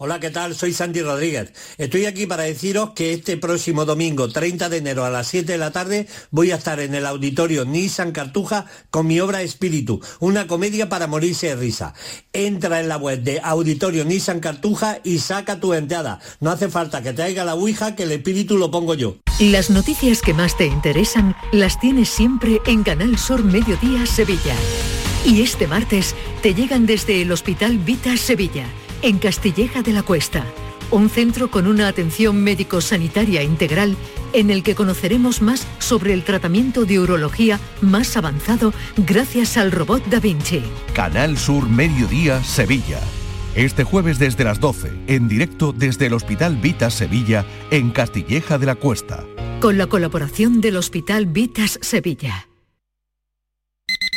Hola, ¿qué tal? Soy Sandy Rodríguez. Estoy aquí para deciros que este próximo domingo, 30 de enero a las 7 de la tarde, voy a estar en el auditorio Nissan Cartuja con mi obra Espíritu, una comedia para morirse de risa. Entra en la web de Auditorio Nissan Cartuja y saca tu entrada. No hace falta que traiga la Ouija, que el espíritu lo pongo yo. Las noticias que más te interesan las tienes siempre en Canal Sur Mediodía Sevilla. Y este martes te llegan desde el Hospital Vita Sevilla en Castilleja de la Cuesta, un centro con una atención médico-sanitaria integral en el que conoceremos más sobre el tratamiento de urología más avanzado gracias al robot Da Vinci. Canal Sur Mediodía Sevilla. Este jueves desde las 12, en directo desde el Hospital Vitas Sevilla, en Castilleja de la Cuesta. Con la colaboración del Hospital Vitas Sevilla.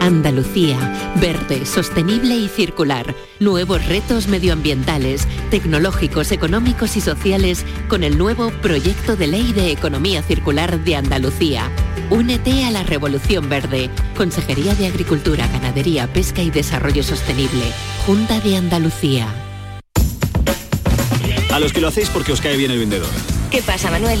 Andalucía, verde, sostenible y circular. Nuevos retos medioambientales, tecnológicos, económicos y sociales con el nuevo Proyecto de Ley de Economía Circular de Andalucía. Únete a la Revolución Verde. Consejería de Agricultura, Ganadería, Pesca y Desarrollo Sostenible. Junta de Andalucía. A los que lo hacéis porque os cae bien el vendedor. ¿Qué pasa, Manuel?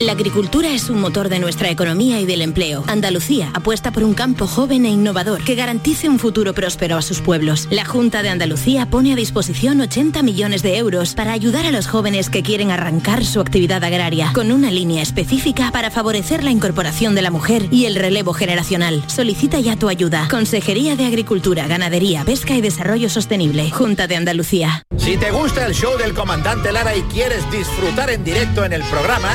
La agricultura es un motor de nuestra economía y del empleo. Andalucía apuesta por un campo joven e innovador que garantice un futuro próspero a sus pueblos. La Junta de Andalucía pone a disposición 80 millones de euros para ayudar a los jóvenes que quieren arrancar su actividad agraria, con una línea específica para favorecer la incorporación de la mujer y el relevo generacional. Solicita ya tu ayuda. Consejería de Agricultura, Ganadería, Pesca y Desarrollo Sostenible. Junta de Andalucía. Si te gusta el show del comandante Lara y quieres disfrutar en directo en el programa,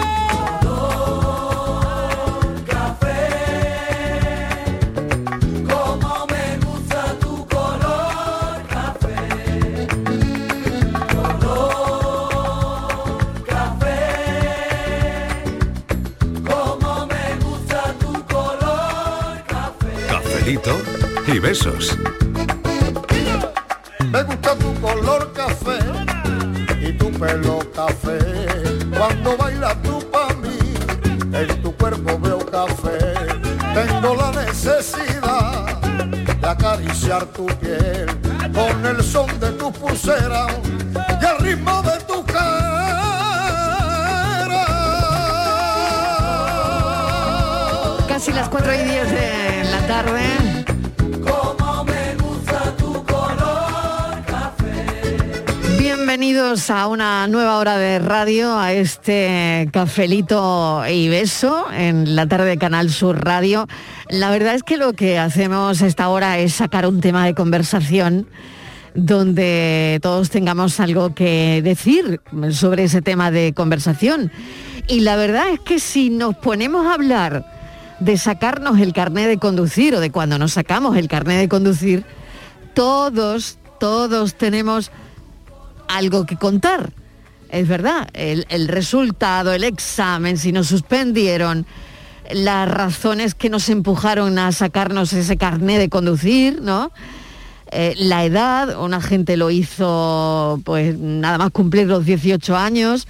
Y besos. Me gusta tu color café y tu pelo café. Cuando bailas tú para mí, en tu cuerpo veo café. Tengo la necesidad de acariciar tu piel con el son de tu pulsera y el ritmo de tu Casi las 4 y 10 de la tarde. Bienvenidos a una nueva hora de radio, a este cafelito y beso en la tarde de Canal Sur Radio. La verdad es que lo que hacemos esta hora es sacar un tema de conversación donde todos tengamos algo que decir sobre ese tema de conversación. Y la verdad es que si nos ponemos a hablar de sacarnos el carnet de conducir o de cuando nos sacamos el carnet de conducir, todos, todos tenemos algo que contar. Es verdad, el, resultado, el examen, si nos suspendieron, las razones que nos empujaron a sacarnos ese carnet de conducir, ¿no? Eh, la edad, una gente lo hizo pues nada más cumplir los 18 años,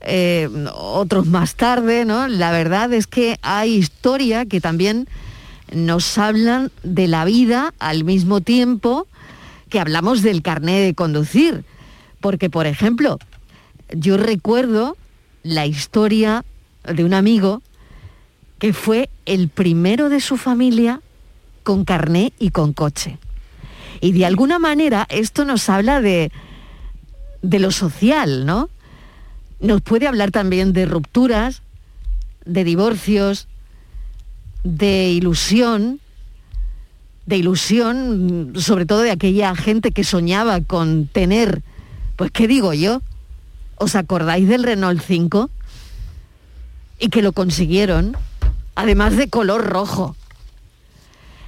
eh, otros más tarde, ¿no? La verdad es que hay historia que también nos hablan de la vida al mismo tiempo que hablamos del carnet de conducir. Porque, por ejemplo, yo recuerdo la historia de un amigo que fue el primero de su familia con carné y con coche. Y de alguna manera esto nos habla de, de lo social, ¿no? Nos puede hablar también de rupturas, de divorcios, de ilusión, de ilusión, sobre todo de aquella gente que soñaba con tener, pues qué digo yo, ¿os acordáis del Renault 5? Y que lo consiguieron, además de color rojo.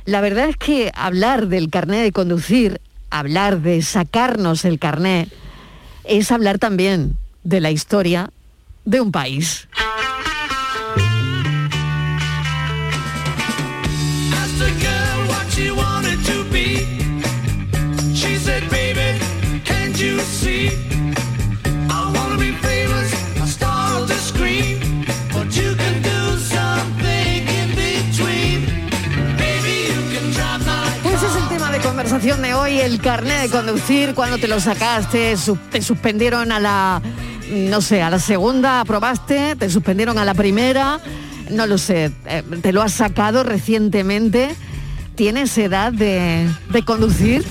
La verdad es que hablar del carné de conducir, hablar de sacarnos el carné, es hablar también de la historia de un país. Conversación de hoy, el carnet de conducir, cuando te lo sacaste, te suspendieron a la, no sé, a la segunda, aprobaste, te suspendieron a la primera, no lo sé, eh, te lo has sacado recientemente, ¿tienes edad de, de conducir?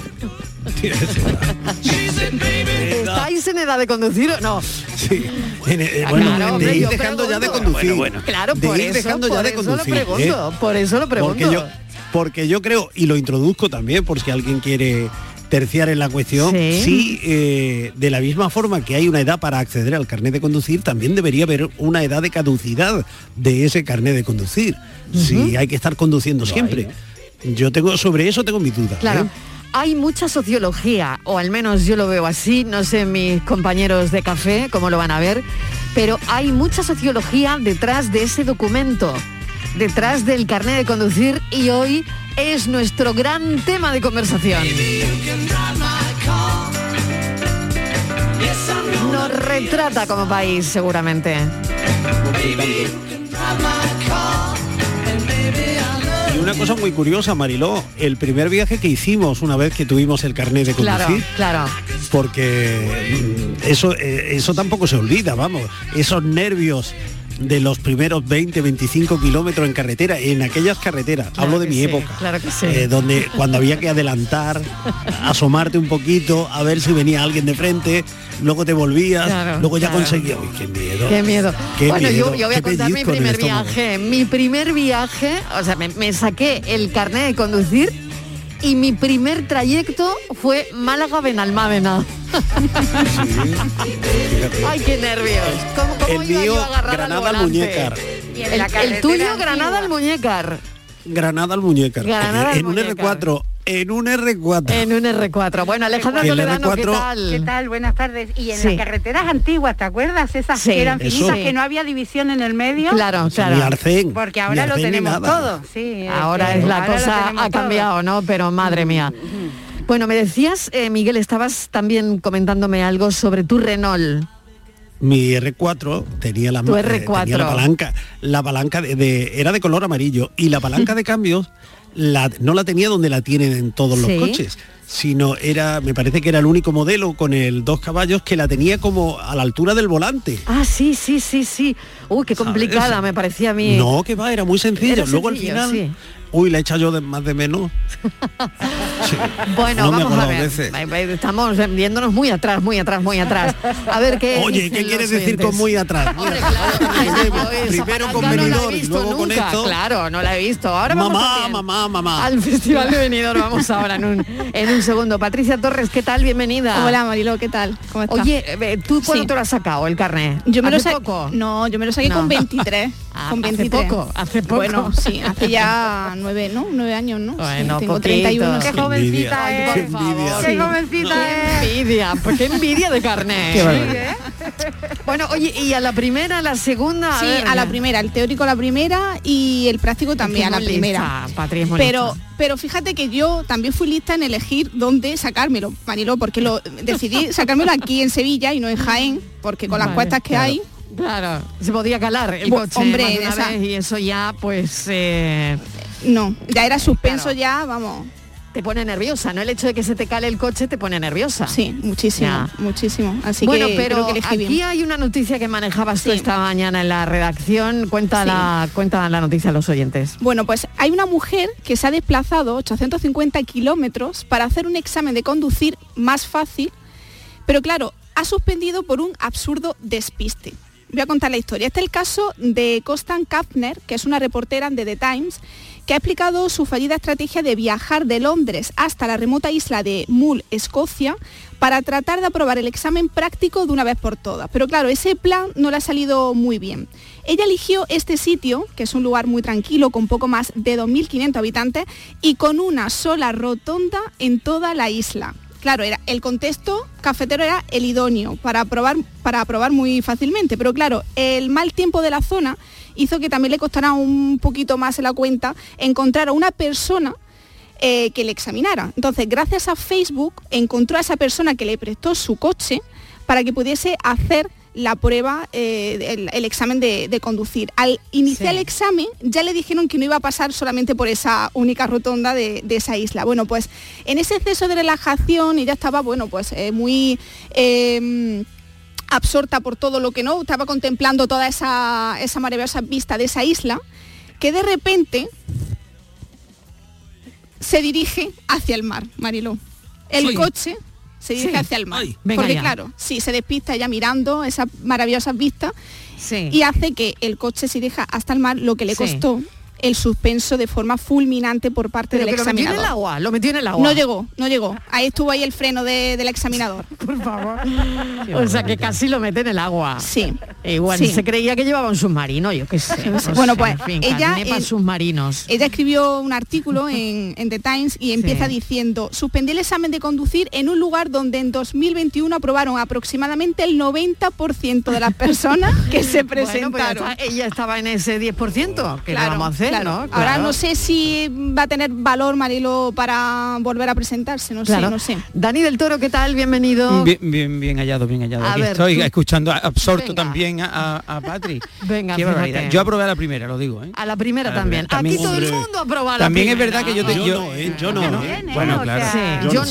¿Estáis en edad de conducir o no? Sí. Eh, Ah, bueno, claro, de ir dejando ya de conducir. Bueno, bueno. Claro, de por ir eso, dejando por ya de lo conducir. pregunto, ¿eh? por eso lo pregunto. Porque yo, porque yo creo, y lo introduzco también, por si alguien quiere terciar en la cuestión, Sí. sí, eh, de la misma forma que hay una edad para acceder al carnet de conducir, también debería haber una edad de caducidad de ese carnet de conducir. Si hay que estar conduciendo siempre. Yo tengo, sobre eso tengo mis dudas. Claro. ¿eh? Hay mucha sociología, o al menos yo lo veo así, no sé mis compañeros de café cómo lo van a ver, pero hay mucha sociología detrás de ese documento, detrás del carnet de conducir y hoy es nuestro gran tema de conversación. Nos retrata como país seguramente. Y una cosa muy curiosa, Mariló, el primer viaje que hicimos una vez que tuvimos el carnet de conducir, Claro, claro. porque mm, eso, eh, eso tampoco se olvida, vamos, esos nervios de los primeros 20, 25 kilómetros en carretera, en aquellas carreteras, Claro hablo de mi sí, época, claro que sí. eh, donde cuando había que adelantar, asomarte un poquito, a ver si venía alguien de frente, luego te volvías, Claro, luego ya conseguías, uy, qué miedo. Qué miedo. Qué bueno, miedo, yo, yo voy a contar mi primer viaje. Mi primer viaje, o sea, me, me saqué el carnet de conducir y mi primer trayecto fue Málaga-Benalmádena. Ay, qué nervios. ¿Cómo, cómo El iba yo mío, a agarrar al Granada al? Muñécar. El, el tuyo, Granada al Muñécar. Granada al Muñécar. Granada al en un Muñécar. R4, en un R4. En un R4. Bueno, Alejandra Toledano, ¿qué R4 tal? ¿Qué tal? Buenas tardes. Y en Sí. las carreteras antiguas, ¿te acuerdas? Esas Sí, que eran eso. finitas, Sí. que no había división en el medio. Claro, claro. Ni arcén, Porque ahora lo arcén tenemos todo. Sí, Ahora este, es la ahora cosa ha todo. cambiado, ¿no? Pero madre mía. Bueno, me decías, eh, Miguel, estabas también comentándome algo sobre tu Renault. Mi R4 tenía la, Tu eh, R4. tenía la palanca, la palanca de, de- era de color amarillo y la palanca de cambios la, no la tenía donde la tienen en todos Sí. los coches, sino era, me parece que era el único modelo con el dos caballos que la tenía como a la altura del volante. Ah, sí, sí, sí, sí. Uy, qué complicada me parecía a mí. No, que va, era muy sencillo. Era Luego al final, sí. Uy, le he echado yo de- más de menos. Bueno, No me vamos a ver. Estamos viéndonos muy atrás, muy atrás, muy atrás. A ver qué. Oye, ¿qué quieres decir con muy atrás? Hombre, claro, primero con no la Benidorm y visto luego con esto. Claro, no la he visto. Ahora vamos Mamá, también mamá, mamá. Al Festival de Benidorm vamos ahora en un, en un segundo. Patricia Torres, ¿qué tal? Bienvenida. Hola Marilo, ¿qué tal? ¿Cómo estás? Oye, eh, ¿tú cuándo Sí. te lo has sacado el carnet? Yo me lo ¿Hace sa- poco? No, yo me lo saqué No. con 23. Ah, con hace 23. poco, hace poco. Bueno, sí, hace ya nueve, ¿no? Nueve años, ¿no? Sí, Bueno, tengo poquito. 31. Qué sí. jovencita Ay, es. por Qué favor. envidia. Qué jovencita es. envidia, pues qué envidia de. Qué Sí, barbaridad. ¿eh? Bueno, oye, y a la primera, a la segunda, a Sí, ver, a la primera, el teórico a la primera y el práctico también a la primera. Patri, es muy pero, pero fíjate que yo también fui lista en elegir dónde sacármelo, Marilo, porque lo decidí sacármelo aquí en Sevilla y no en Jaén, porque con las cuestas que claro. hay, Claro, se podía calar el coche hombre, más de una esa- vez y eso ya, pues... eh, no, ya era suspenso claro. ya, vamos. Te pone nerviosa, ¿no? El hecho de que se te cale el coche te pone nerviosa. Sí, muchísimo, Ya. muchísimo. Así bueno, que pero que aquí bien. hay una noticia que manejabas tú esta mañana en la redacción. Cuenta, Sí. la, cuenta la noticia a los oyentes. Bueno, pues hay una mujer que se ha desplazado 850 kilómetros para hacer un examen de conducir más fácil, pero claro, ha suspendido por un absurdo despiste. Voy a contar la historia. Este es el caso de Constan Kapner, que es una reportera de The Times, que ha explicado su fallida estrategia de viajar de Londres hasta la remota isla de Mull, Escocia, para tratar de aprobar el examen práctico de una vez por todas. Pero claro, ese plan no le ha salido muy bien. Ella eligió este sitio, que es un lugar muy tranquilo, con poco más de 2.500 habitantes, y con una sola rotonda en toda la isla. Claro, era, el contexto cafetero era el idóneo para aprobar, para aprobar muy fácilmente, pero claro, el mal tiempo de la zona hizo que también le costara un poquito más en la cuenta encontrar a una persona eh, que le examinara. Entonces, gracias a Facebook, encontró a esa persona que le prestó su coche para que pudiese hacer la prueba, eh, el, el examen de, de conducir. Al iniciar Sí. el examen ya le dijeron que no iba a pasar solamente por esa única rotonda de, de esa isla. Bueno, pues en ese exceso de relajación ella estaba, bueno, pues eh, muy... eh, absorta por todo lo que no, estaba contemplando toda esa, esa maravillosa vista de esa isla, que de repente se dirige hacia el mar, Mariló. El Sí. coche se dirige Sí. hacia el mar. Ay, porque ya. claro, sí, se despista ya mirando esas maravillosas vistas Sí. y hace que el coche se dirija hasta el mar, lo que le Sí. costó el suspenso de forma fulminante por parte Pero del que lo metió en examinador. el agua, lo metió en el agua. No llegó, no llegó. Ahí estuvo ahí el freno de- del examinador. Por favor. O sea, que casi lo mete en el agua. Sí. Igual Sí. se creía que llevaba un submarino, yo qué sé. no Bueno, sé, pues, en fin, ella, eh, submarinos. Ella escribió un artículo en, en The Times y empieza Sí. diciendo, suspendí el examen de conducir en un lugar donde en 2021 aprobaron aproximadamente el 90% de las personas que se Bueno, pues presentaron. está, ella estaba en ese 10%, que Claro, vamos a hacer, claro. ¿no? Ahora no sé si va a tener valor Marilo para volver a presentarse, no Claro. sé, no sé. Dani del Toro, ¿qué tal? Bienvenido. Bien, bien, bien hallado, bien hallado. A Aquí ver, estoy tú- escuchando, absorto Venga. también a, a, a Patri. Venga, Qué barbaridad. fíjate. Yo aprobé a la primera, lo digo, ¿eh? A la primera A la también. primera. Aquí También, todo el mundo aprueba la También es primera. verdad que yo te- Yo no, ¿eh? Yo no. Yo no. Bueno, claro. Yo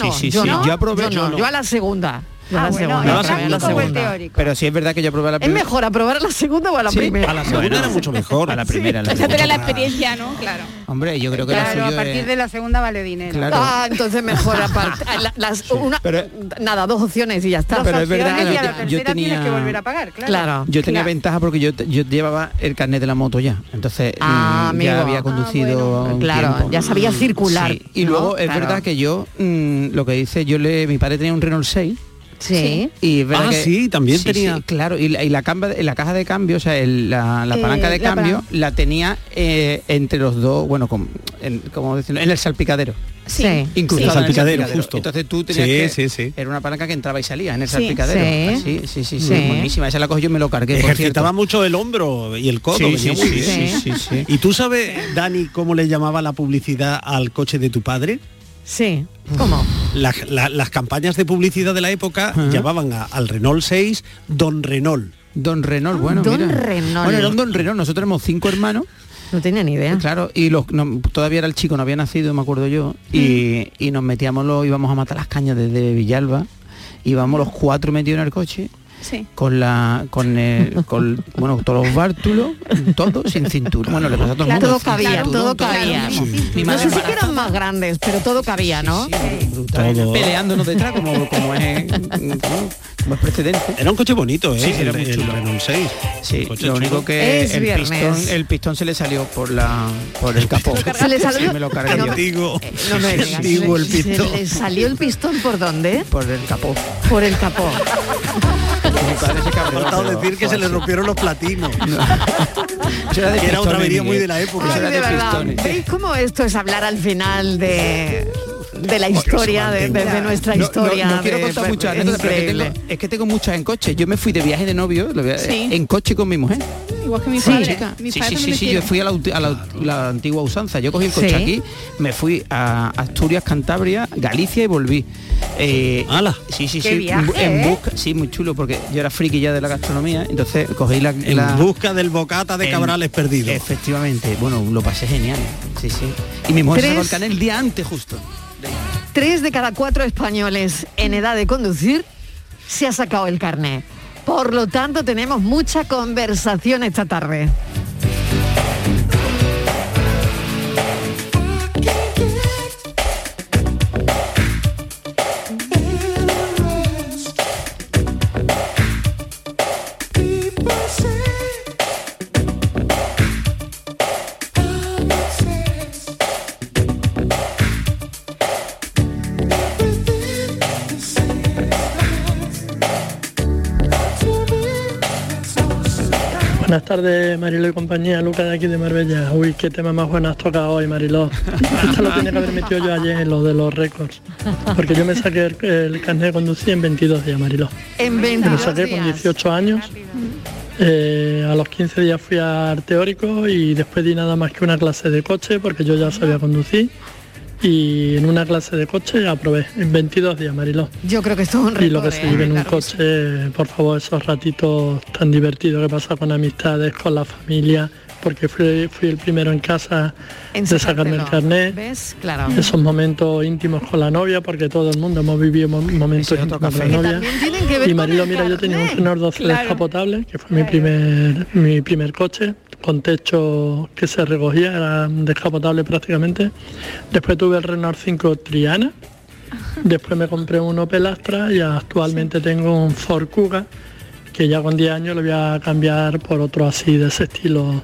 no, yo aprobé- yo no, yo no. yo a la segunda. Ah, bueno, segunda. el yo a la práctico o el teórico. Pero sí es verdad que yo aprobé a la Es primera. mejor aprobar a la segunda o a la Sí, primera. A la segunda era mucho mejor. A la primera. a la segunda. la experiencia, ¿no? Claro. Hombre, yo creo que Claro, lo a suyo partir es- de la segunda vale dinero. Claro. Ah, entonces mejor aparte. la- las- una- Pero- nada, dos opciones y ya está. Pero es verdad, y a yo la te- yo tercera tienes tenía- que volver a pagar, claro. Claro. Yo tenía Claro. ventaja porque yo, yo llevaba el carnet de la moto ya. Entonces Ah, mm, ya había conducido Ah, un Claro, tiempo. ya sabía circular. Sí, Y ¿no? luego es verdad que yo, mm, lo que dice, yo le, mi padre tenía un Renault 6 Sí. y Ah, que- sí, también sí, tenía. sí, claro, y la, y la, camba- la caja de cambio, o sea, el- la, la Eh, palanca de la cambio, palanca. la tenía eh, entre los dos, bueno, como, en, como decirlo, en el salpicadero. Sí. El en el salpicadero, justo. Entonces tú tenías Sí, que, sí, sí. era una palanca que entraba y salía en el Sí, salpicadero. sí. Así, sí, sí, sí, Sí. buenísima. Esa la cogí yo y me lo cargué, por Ejercitaba cierto. mucho el hombro y el codo. Sí, venía sí, muy sí, bien. sí, sí, sí. ¿Y tú sabes, Dani, cómo le llamaba la publicidad al coche de tu padre? Sí. ¿Cómo? Las, la- las campañas de publicidad de la época llamaban a- al Renault 6 Don Renault. Don Renault, bueno, Don mira. Renault. Bueno, era un Don Renault. Nosotros éramos cinco hermanos. No tenía ni idea. Claro, y los, no, todavía era el chico, no había nacido, me acuerdo yo, y, y nos metíamos, los, íbamos a matar las cañas desde Villalba, íbamos los cuatro metidos en el coche, con la con el con bueno todos los bártulos, todo sin cintura. Bueno, le pasa a todo el mundo. todo sin cabía, cinturón, todo cabía. Mi No madre sé si que embarazada, eran más grandes, pero todo cabía, ¿no? brutal, peleándonos detrás como como es como es precedente. Era un coche bonito, ¿eh? Sí, era el, muy el chulo. Renault 6. Sí, Coche lo chulo. único que Es el viernes. pistón, el pistón se le salió por la por el capó. Se le salió- Sí, me lo cargué No, yo. Antiguo. No me digas, Antiguo el pistón. ¿Se le salió el pistón por dónde? Por el capó. Por el capó. Faltado pero decir que se le rompieron los platinos. Era de Que era otra avería muy de la época. Eso Ay, era de de verdad. pistones. ¿Veis cómo esto es hablar al final de, de la historia, de, de- de nuestra No, no, historia? No, quiero contar muchas es que tengo- es que tengo muchas en coche. Yo me fui de viaje de novio lo voy a- Sí. en coche con mi mujer. Igual que mi Sí, padre. Mi sí, padre sí, sí, sí, yo fui a la, ulti- a la- la antigua usanza. Yo cogí el coche Sí. aquí, me fui a Asturias, Cantabria, Galicia y volví. Eh, Sí, sí, sí. viaje, en ¿eh? busca, sí, muy chulo, porque yo era friki ya de la gastronomía, entonces cogí la... En la- busca del bocata de en- cabrales perdidos. Efectivamente, bueno, lo pasé genial. Sí, sí. Y mi mujer se sacó el Tres. canal el día antes justo. Tres de cada cuatro españoles en edad de conducir se ha sacado el carné. Por lo tanto, tenemos mucha conversación esta tarde. Buenas tardes, Mariló y compañía, Luca de aquí de Marbella. Uy, qué tema más bueno has tocado hoy, Mariló. Esto lo tenía que haber metido yo ayer en lo de los récords. Porque yo me saqué el, el carnet de conducir en 22 días, Mariló. En Me lo 22 saqué con días. 18 años. Eh, a los 15 días fui al teórico y después di nada más que una clase de coche porque yo ya sabía conducir. Y en una clase de coche aprobé en 22 días, Mariló. Yo creo que esto es un récord. Y lo que se ¿eh? vive en un coche, por favor, esos ratitos tan divertidos que pasa con amistades, con la familia, porque fui, fui el primero en casa En de sacarme el carnet. ¿Ves? Claro. Esos momentos íntimos con la novia, porque todo el mundo hemos vivido mo- momentos íntimos con la novia. Y Marilo, el mira, yo tenía un. Renault 12 Claro. descapotable, que fue mi primer mi primer coche, con techo que se recogía, era descapotable prácticamente. Después tuve el Renault 5 Triana, después me compré un Opel Astra y actualmente tengo un Ford Kuga, que ya con 10 años lo voy a cambiar por otro así de ese estilo,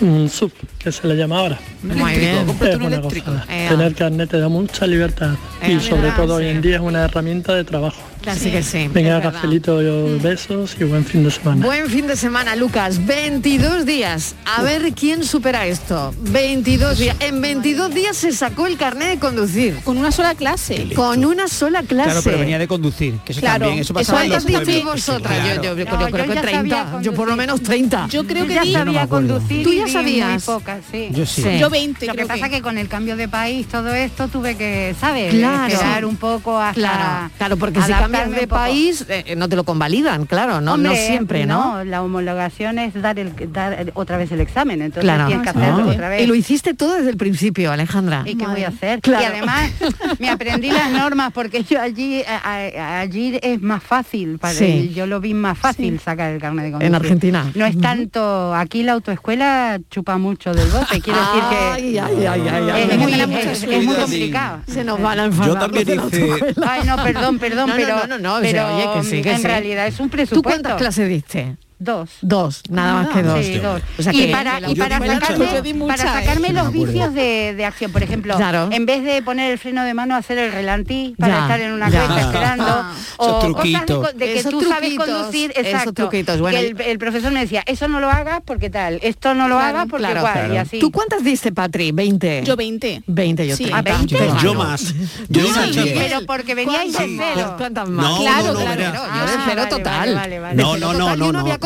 un sub, que se le llama ahora. Muy bien. Es una gozada. Ea. Tener carnet te da mucha libertad y sobre verdad, todo hoy en día es una herramienta de trabajo. Así que sí. Venga, verdad. Mm. besos y buen fin de semana. Buen fin de semana, Lucas. 22 días. A ver quién supera esto. 22 días. En 22 días se sacó el carnet de conducir. Con una sola clase. Con una sola clase. Claro, pero venía de conducir, que eso Claro, también, eso pasaba ¿Cuántas vosotras? Yo, yo- yo Claro. creo, creo yo que ya sabía 30. Yo por lo menos 30. Yo creo que ya di- sabía acuerdo. conducir ¿Tú ya sabías? muy pocas, sí. Yo sí. Yo 20, Lo que creo pasa que. que con el cambio de país, todo esto, tuve que, ¿sabes? Claro. Esperar un poco hasta... Claro, claro, porque si adaptarme cambias de país eh, no te lo convalidan, claro, no, siempre, ¿no? la homologación es dar, el, dar otra vez el examen, entonces Claro. tienes que hacerlo otra vez. Y lo hiciste todo desde el principio, Alejandra. ¿Y qué voy a hacer? Claro. Y además me aprendí las normas porque yo allí a- a- allí es más fácil, para, Sí. yo lo vi más fácil sacar el carnet de conducir. En Argentina. No es tanto, aquí la autoescuela chupa mucho del bote, quiero decir que Ay, ay, ay, ay, ay. es, muy, Ay, es- es muy complicado. Se nos van a enfadar. Yo también hice-. Ay, no, perdón, perdón, No, no, pero, no, no, no, o sea, pero oye, que sí, que en sí. realidad es un ¿Tú presupuesto. cuántas clases diste? Dos. Dos, nada más que dos. Sí, dos. O sea y que- para, y sacarme, para ¿eh? sacarme Sí, los vicios de, de acción, por ejemplo, Claro. en vez de poner el freno de mano, hacer el relantí para Ya, estar en una cuesta esperando. Ah. o cosas de, truquitos. co- de que Esos tú sabes conducir, esos exacto. truquitos, bueno, que el, el profesor me decía, eso no lo hagas porque tal, esto no lo Claro, hagas porque claro. cual, Claro. y así. ¿Tú cuántas diste, Patri? ¿20? Yo 20. 20, yo Sí. 30. ¿A 20? Qué Yo más. Yo sí, más. Miguel. Pero porque veníais de ¿Cuántas cero. más? ¿Cuántas más? No, Claro, claro. Yo de Ah, cero total. No, no, no,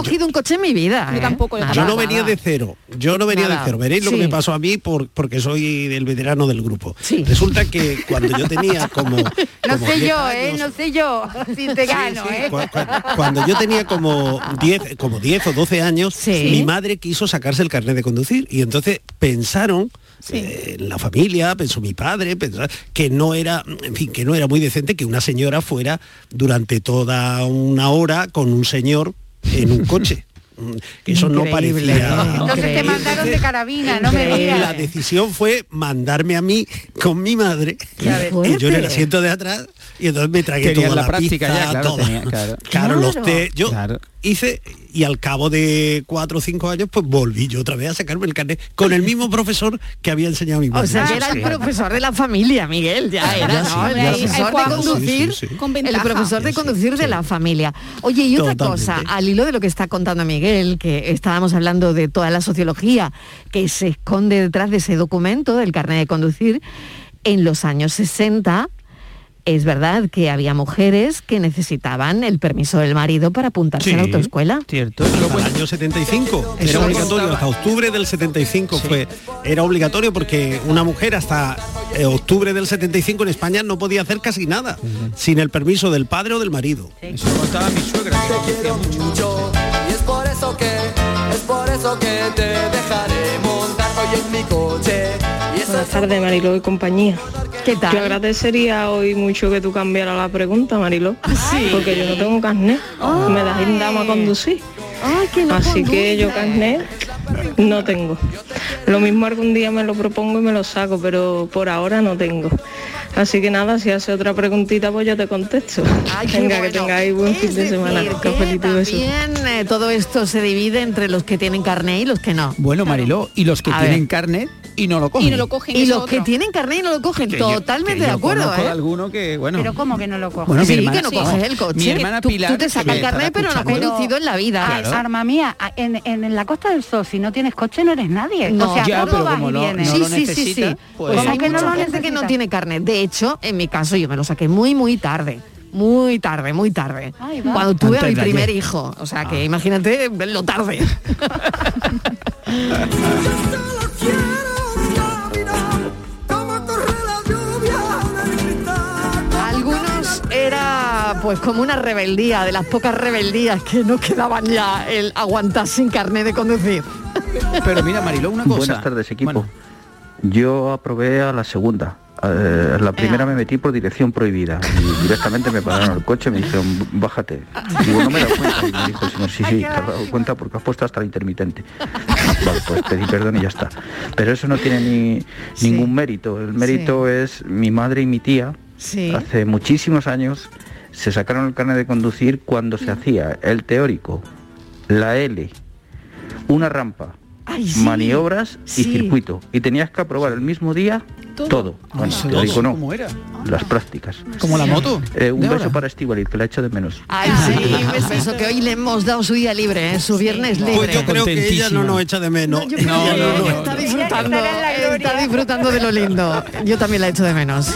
no, Yo cogido un coche en mi vida. Yo ¿eh? tampoco, yo Nada, Yo no nada. venía de cero, yo no venía Nada. de cero. Veréis lo Sí. que me pasó a mí por, porque soy el veterano del grupo. Sí. Resulta que cuando yo tenía como... No como sé 10 yo, ¿eh? No sé yo si te Sí, gano, sí, ¿eh? cua- cua- Cuando yo tenía como 10, como 10 o 12 años, Sí. mi madre quiso sacarse el carnet de conducir y entonces pensaron eh, en la familia, pensó mi padre, pensó que no era, en fin, que no era muy decente que una señora fuera durante toda una hora con un señor en un coche. Que eso no Increíble, parecía ¿eh? Entonces te mandaron de carabina, no me la digas. decisión fue mandarme a mí con mi madre y yo en el asiento de atrás y entonces me tragué toda la la, práctica pizza, ya, claro, toda- tenía- claro. Claro, los Claro. té, yo Claro. hice y al cabo de cuatro o cinco años pues volví yo otra vez a sacarme el carnet con el mismo profesor que había enseñado mi madre. O sea, era el profesor de la familia, Miguel, ya Ya era. El profesor de conducir, el profesor de conducir de la familia. Oye, y otra Totalmente. cosa, al hilo de lo que está contando Miguel, que estábamos hablando de toda la sociología que se esconde detrás de ese documento del carnet de conducir, en los años 60 es verdad que había mujeres que necesitaban el permiso del marido para apuntarse a la Sí. autoescuela. Cierto, hasta el año 75. Eso Era es. obligatorio, hasta octubre del 75 fue. Era obligatorio porque una mujer hasta eh, octubre del 75 en España no podía hacer casi nada sin el permiso del padre o del marido. Eso contaba mi suegra. que. Y es por eso que, es por eso que te dejaré montar hoy en mi coche. Y Buenas tardes, Mariló y compañía. ¿Qué tal? Yo agradecería hoy mucho que tú cambiaras la pregunta, Mariló. sí? Porque yo no tengo carnet. Me das indama a conducir. Ay, que no Así que yo carnet no tengo. Lo mismo algún día me lo propongo y me lo saco, pero por ahora no tengo. Así que nada, si hace otra preguntita, pues yo te contesto. Ay, Venga, que tengáis buen fin de semana. También eh, todo esto se divide entre los que tienen carnet y los que no. Bueno, Mariló, y los que A tienen ver. carnet y no lo cogen. Y no lo cogen. Y eso los que tienen carnet y no lo cogen, Que yo- totalmente que de acuerdo, ¿eh? alguno que, bueno. Pero ¿cómo que no lo coges? Bueno, mi sí, hermana que no sí. coges el coche. Mi hermana tú, Pilar, tú te sacas el carnet, pero no has conducido en la vida. Ay, Arma mía, en, en, en la Costa del Sol, si no tienes coche no eres nadie. No, o sea, ya, ¿cómo pero vas como y no- vienes? no sí, lo sí, sí, sí. pues- hay ¿Cómo que no mucha lo gente que no tiene carnet. De hecho, en mi caso yo me lo saqué muy, muy tarde. Muy tarde, muy tarde. Ay. Cuando tuve a mi primer ayer. hijo. O sea que imagínate lo tarde. era pues como una rebeldía, de las pocas rebeldías que no quedaban ya el aguantar sin carnet de conducir. Pero mira, Mariló, una cosa. Buenas tardes, equipo. Yo aprobé a la segunda. Eh, la primera me metí por dirección prohibida y directamente me pararon el coche y me dijeron bájate. Digo, no me he dado cuenta. Y me dijo el señor, sí, sí, te has dado cuenta porque has puesto hasta la intermitente. Vale, pues pedí perdón y ya está. Pero eso no tiene ni ningún mérito. El mérito es mi madre y mi tía, Sí. hace muchísimos años, se sacaron el carnet de conducir cuando se hacía el teórico, la L, una rampa, Ay, sí. maniobras y Sí. circuito. Y tenías que aprobar el mismo día todo. Bueno, Todo, teórico no, ¿cómo era? las prácticas. Como la moto. Eh, un beso ahora. para Estivaliz, que la echo de menos. Ay, sí, un beso que hoy le hemos dado su día libre, ¿eh? su viernes libre. Pues yo creo que ella no nos echa de menos. Yo creo que Ella no nos está disfrutando, está disfrutando de lo lindo. Yo también la echo de menos.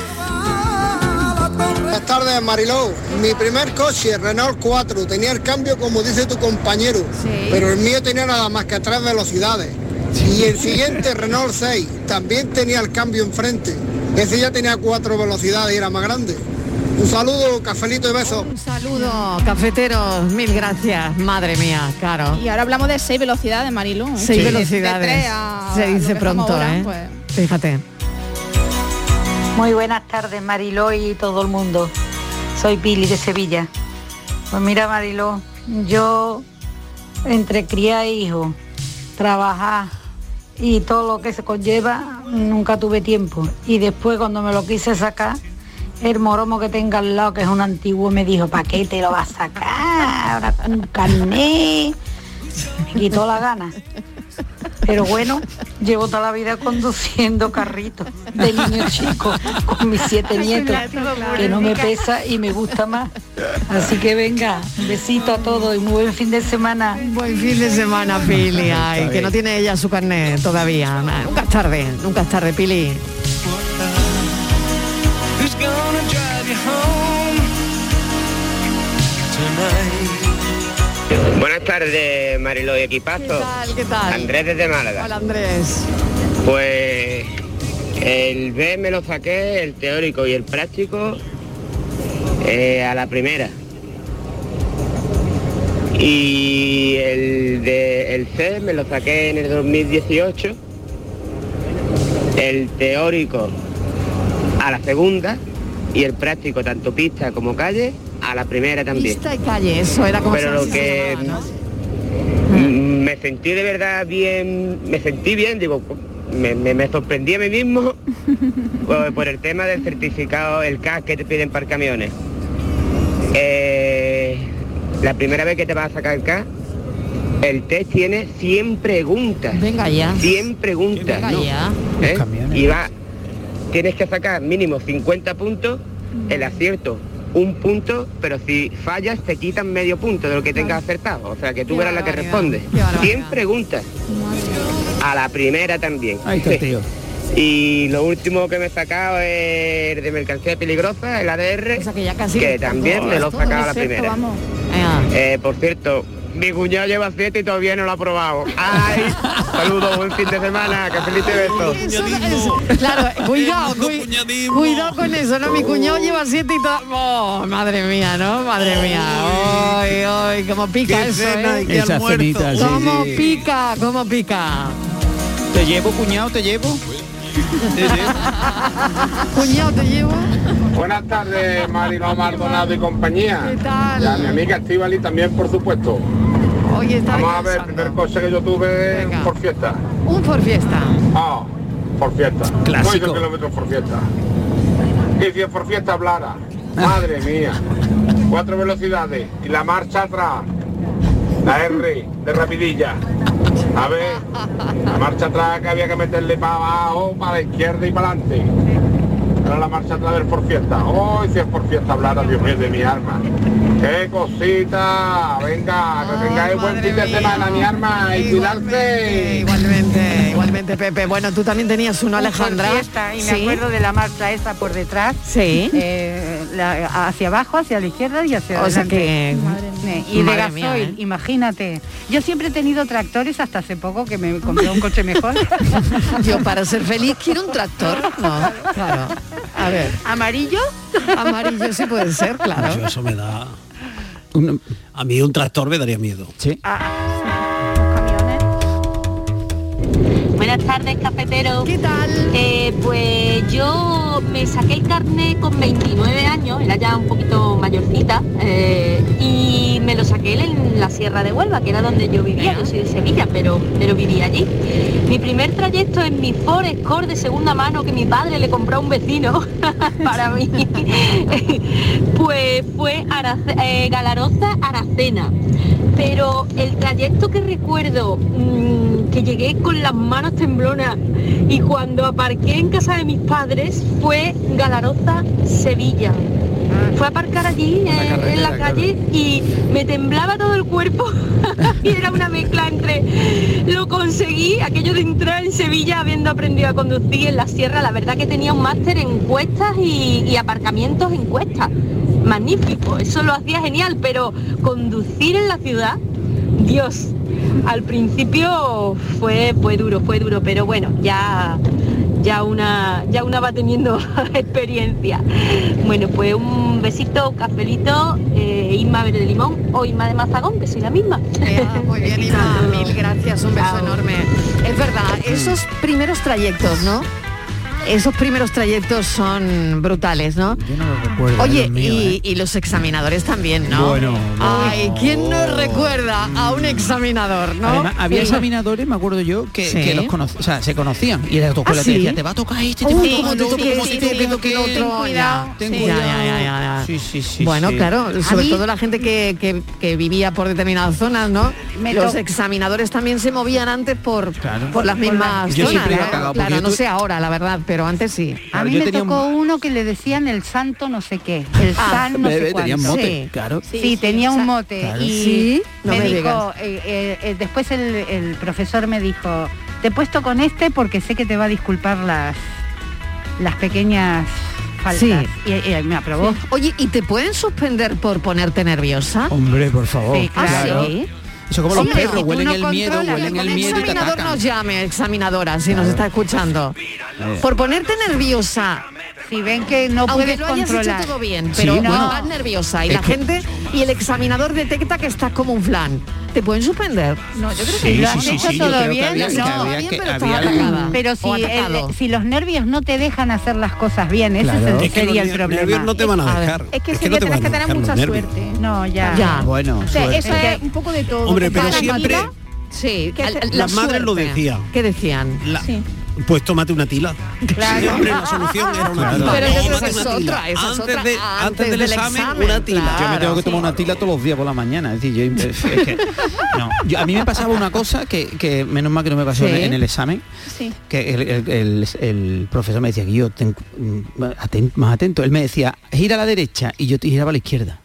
Buenas tardes, Mariló. Mi primer coche, Renault 4, tenía el cambio como dice tu compañero, pero el mío tenía nada más que tres velocidades. Y el siguiente, Renault 6, también tenía el cambio enfrente. Ese ya tenía cuatro velocidades y era más grande. Un saludo, cafelito y besos. Un saludo, cafeteros, mil gracias. Madre mía, claro. Y ahora hablamos de seis velocidades, Mariló. ¿eh? Seis De- de velocidades. tres a Se dice pronto, ahora, ¿eh? pues. Fíjate. Muy buenas tardes, Mariló y todo el mundo. Soy Pili de Sevilla. Pues mira, Mariló, yo entre criar hijos, trabajar y todo lo que se conlleva, nunca tuve tiempo. Y después cuando me lo quise sacar, el moromo que tenga al lado, que es un antiguo, me dijo, ¿para qué te lo vas a sacar? Ahora con carné. Me quitó la gana. Pero bueno, llevo toda la vida conduciendo carritos de niño chico con mis siete nietos, que no me pesa y me gusta más. Así que venga, besito a todos y muy buen fin de semana. Buen fin de semana, Pili. Ay, que no tiene ella su carnet todavía. Nunca es tarde, nunca es tarde, Pili. Who's gonna drive you home tonight? Buenas tardes, Marilo y equipazo. ¿Qué tal? ¿Qué tal? Andrés desde Málaga. Hola, Andrés. Pues el B me lo saqué, el teórico y el práctico, eh, a la primera. Y el, de, el C me lo saqué en el 2018 el teórico a la segunda y el práctico, tanto pista como calle, a la primera también. Pista y calle, eso era como Pero se- lo se que llamaba, ¿no? me sentí de verdad bien, me sentí bien, digo, me, me- me sorprendí a mí mismo por, por el tema del certificado, el CAS que te piden para camiones. Eh, la primera vez que te vas a sacar el CAS, el test tiene 100 preguntas. Venga ya. 100 preguntas. Venga ¿no? ya. ¿Eh? Y va, tienes que sacar mínimo 50 puntos, el acierto un punto, pero si fallas te quitan medio punto de lo que tengas acertado. O sea que tú Qué verás la que responde. qué barbaridad. 100 preguntas. A la primera también. Ahí está, tío. Y lo último que me he sacado es el de mercancía peligrosa, el ADR, que, también me lo he sacado a la primera. Eh, por cierto, mi cuñado lleva siete y todavía no lo ha probado. ¡Ay! Saludos, buen fin de semana, que feliz besos. Claro, cuidado, cui- cuidado con eso, ¿no? Mi cuñado lleva siete y todo. Oh, madre mía, ¿no? Madre mía. Ay, ay, cómo pica Qué eso, cena ¿eh? y qué Esa almuerzo. cenita, sí, cómo sí. pica, cómo pica. ¿Te llevo, cuñado? ¿Te llevo? Cuñado, te llevo. Buenas tardes, Marino Maldonado y compañía. ¿Qué tal? Y a mi amiga Estivali también, por supuesto. Oye, está Vamos a ver, primer coche que yo tuve por fiesta. Un por fiesta. Ah, por fiesta. Clásico. 8 kilómetros por fiesta. Y si es por fiesta hablara. Madre mía. Cuatro velocidades. Y la marcha atrás. La R de rapidilla. A ver, la marcha atrás que había que meterle para abajo, para la izquierda y para adelante. Era la marcha atrás del por fiesta. Hoy si es por fiesta hablara, Dios mío, de mi alma. ¡Qué cosita! Venga, que tengáis buen fin de semana, mi arma, y cuidarse. Igualmente, igualmente, Pepe. Bueno, tú también tenías uno, Un Alejandra. fiesta, y me Sí. acuerdo de la marcha esa por detrás. Sí. Eh, la- hacia abajo, hacia la izquierda y hacia O sea adelante. que- Y de gasoil, mía, ¿eh? imagínate. Yo siempre he tenido tractores hasta hace poco que me compré un coche mejor. Yo para ser feliz quiero un tractor. No, claro. A ver. ¿Amarillo? Amarillo sí puede ser, claro. Yo eso me da... A mí un tractor me daría miedo. Sí. Buenas tardes, cafetero. ¿Qué tal? pues yo me saqué el carnet con 29 años, era ya un poquito mayorcita, eh, y me lo saqué en la Sierra de Huelva, que era donde yo vivía, yo soy de Sevilla, pero, pero vivía allí. Mi primer trayecto en mi Ford Escort de segunda mano que mi padre le compró a un vecino para mí, pues fue Arace- eh, Galaroza Aracena. Pero el trayecto que recuerdo, mm, que llegué con las manos temblonas y cuando aparqué en casa de mis padres fue Galaroza, Sevilla. Fue a aparcar allí eh, en la calle y me temblaba todo el cuerpo. Y era una mezcla entre lo conseguí, aquello de entrar en Sevilla habiendo aprendido a conducir en la sierra, la verdad que tenía un máster en cuestas y, y aparcamientos en cuestas. Magnífico, eso lo hacía genial, pero conducir en la ciudad, Dios, al principio fue, fue duro, fue duro, pero bueno, ya, ya, una, ya una va teniendo experiencia. Bueno, pues un besito, cafelito, eh, Isma Verde de Limón o Isma de Mazagón, que soy la misma. Muy bien, Inma, mil gracias, un beso enorme. Es verdad, esos primeros trayectos, ¿no? Esos primeros trayectos son brutales, ¿no? recuerdo, Oye, Dios mío, y, ¿eh? y los examinadores también, ¿no? Bueno, Ay, ¿quién no recuerda a un examinador, no? Además, había Sí. examinadores, me acuerdo yo, que, Sí. que los conocían, o sea, se conocían. Y la autoescuela ¿Ah, te sí? decía, te va a tocar este, te va a tocar te otro, cómo este, te te otro, cuidado, ya. ten Sí. Sí, sí, sí. Bueno, sí. claro, sobre todo la gente que, que- que vivía por determinadas zonas, ¿no? Me Los to- examinadores también se movían antes por, por las mismas Yo zonas. siempre iba ¿no? cagado, Claro, yo no sé ahora, la verdad, pero antes sí. A mí me tocó uno que le decían el santo no sé qué, el Ah, san no sé tenía cuánto. mote, Sí. claro. Sí, tenía un mote Claro. y Sí, no me, me dijo, eh, eh, eh, después el, el profesor me dijo, te he puesto con este porque sé que te va a disculpar las, las pequeñas faltas. Sí. Y, y me aprobó. Sí. Oye, ¿y te pueden suspender por ponerte nerviosa? Hombre, por favor. Sí, claro. ¿Ah, sí? Eso como los Hombre, perros, y tú huelen no el miedo, huelen el miedo y te examinador atacan. nos llame, examinadora, si nos está escuchando. Por ponerte nerviosa Si ven que no Aunque puedes lo hayas controlar. hecho todo bien, pero Sí, no, bueno. vas nerviosa y Es la que- gente y el examinador detecta que estás como un flan. ¿Te pueden suspender? No, yo creo Sí, que lo sí, has sí, hecho sí, todo bien, había- no, bien, pero estás atacada. Pero si, atacado. el- si los nervios no te dejan hacer las cosas bien, ese Claro. es el- Es que sería los el problema. nervios no te van a dejar. Es que, Es sí que no tienes que tener los mucha suerte. No, ya. Ya. Bueno, O sea, suerte. eso es un poco de todo. Hombre, pero siempre Sí, Que la las madres lo decían. ¿Qué decían? La- Pues tómate una tila. Siempre la solución era una Claro. tila. Pero que una es otra, esa es antes, otra, de, antes antes del del examen, examen, una tila. Yo me tengo que tomar una tila todos los días por la mañana. Es decir, yo, es que- no. Yo- a mí me pasaba una cosa que, que menos mal que no me pasó Sí. en, el examen, Sí. que el, el- el- el profesor me decía que yo ten- mm, aten- más atento. Él me decía, gira a la derecha y yo te giraba a la izquierda.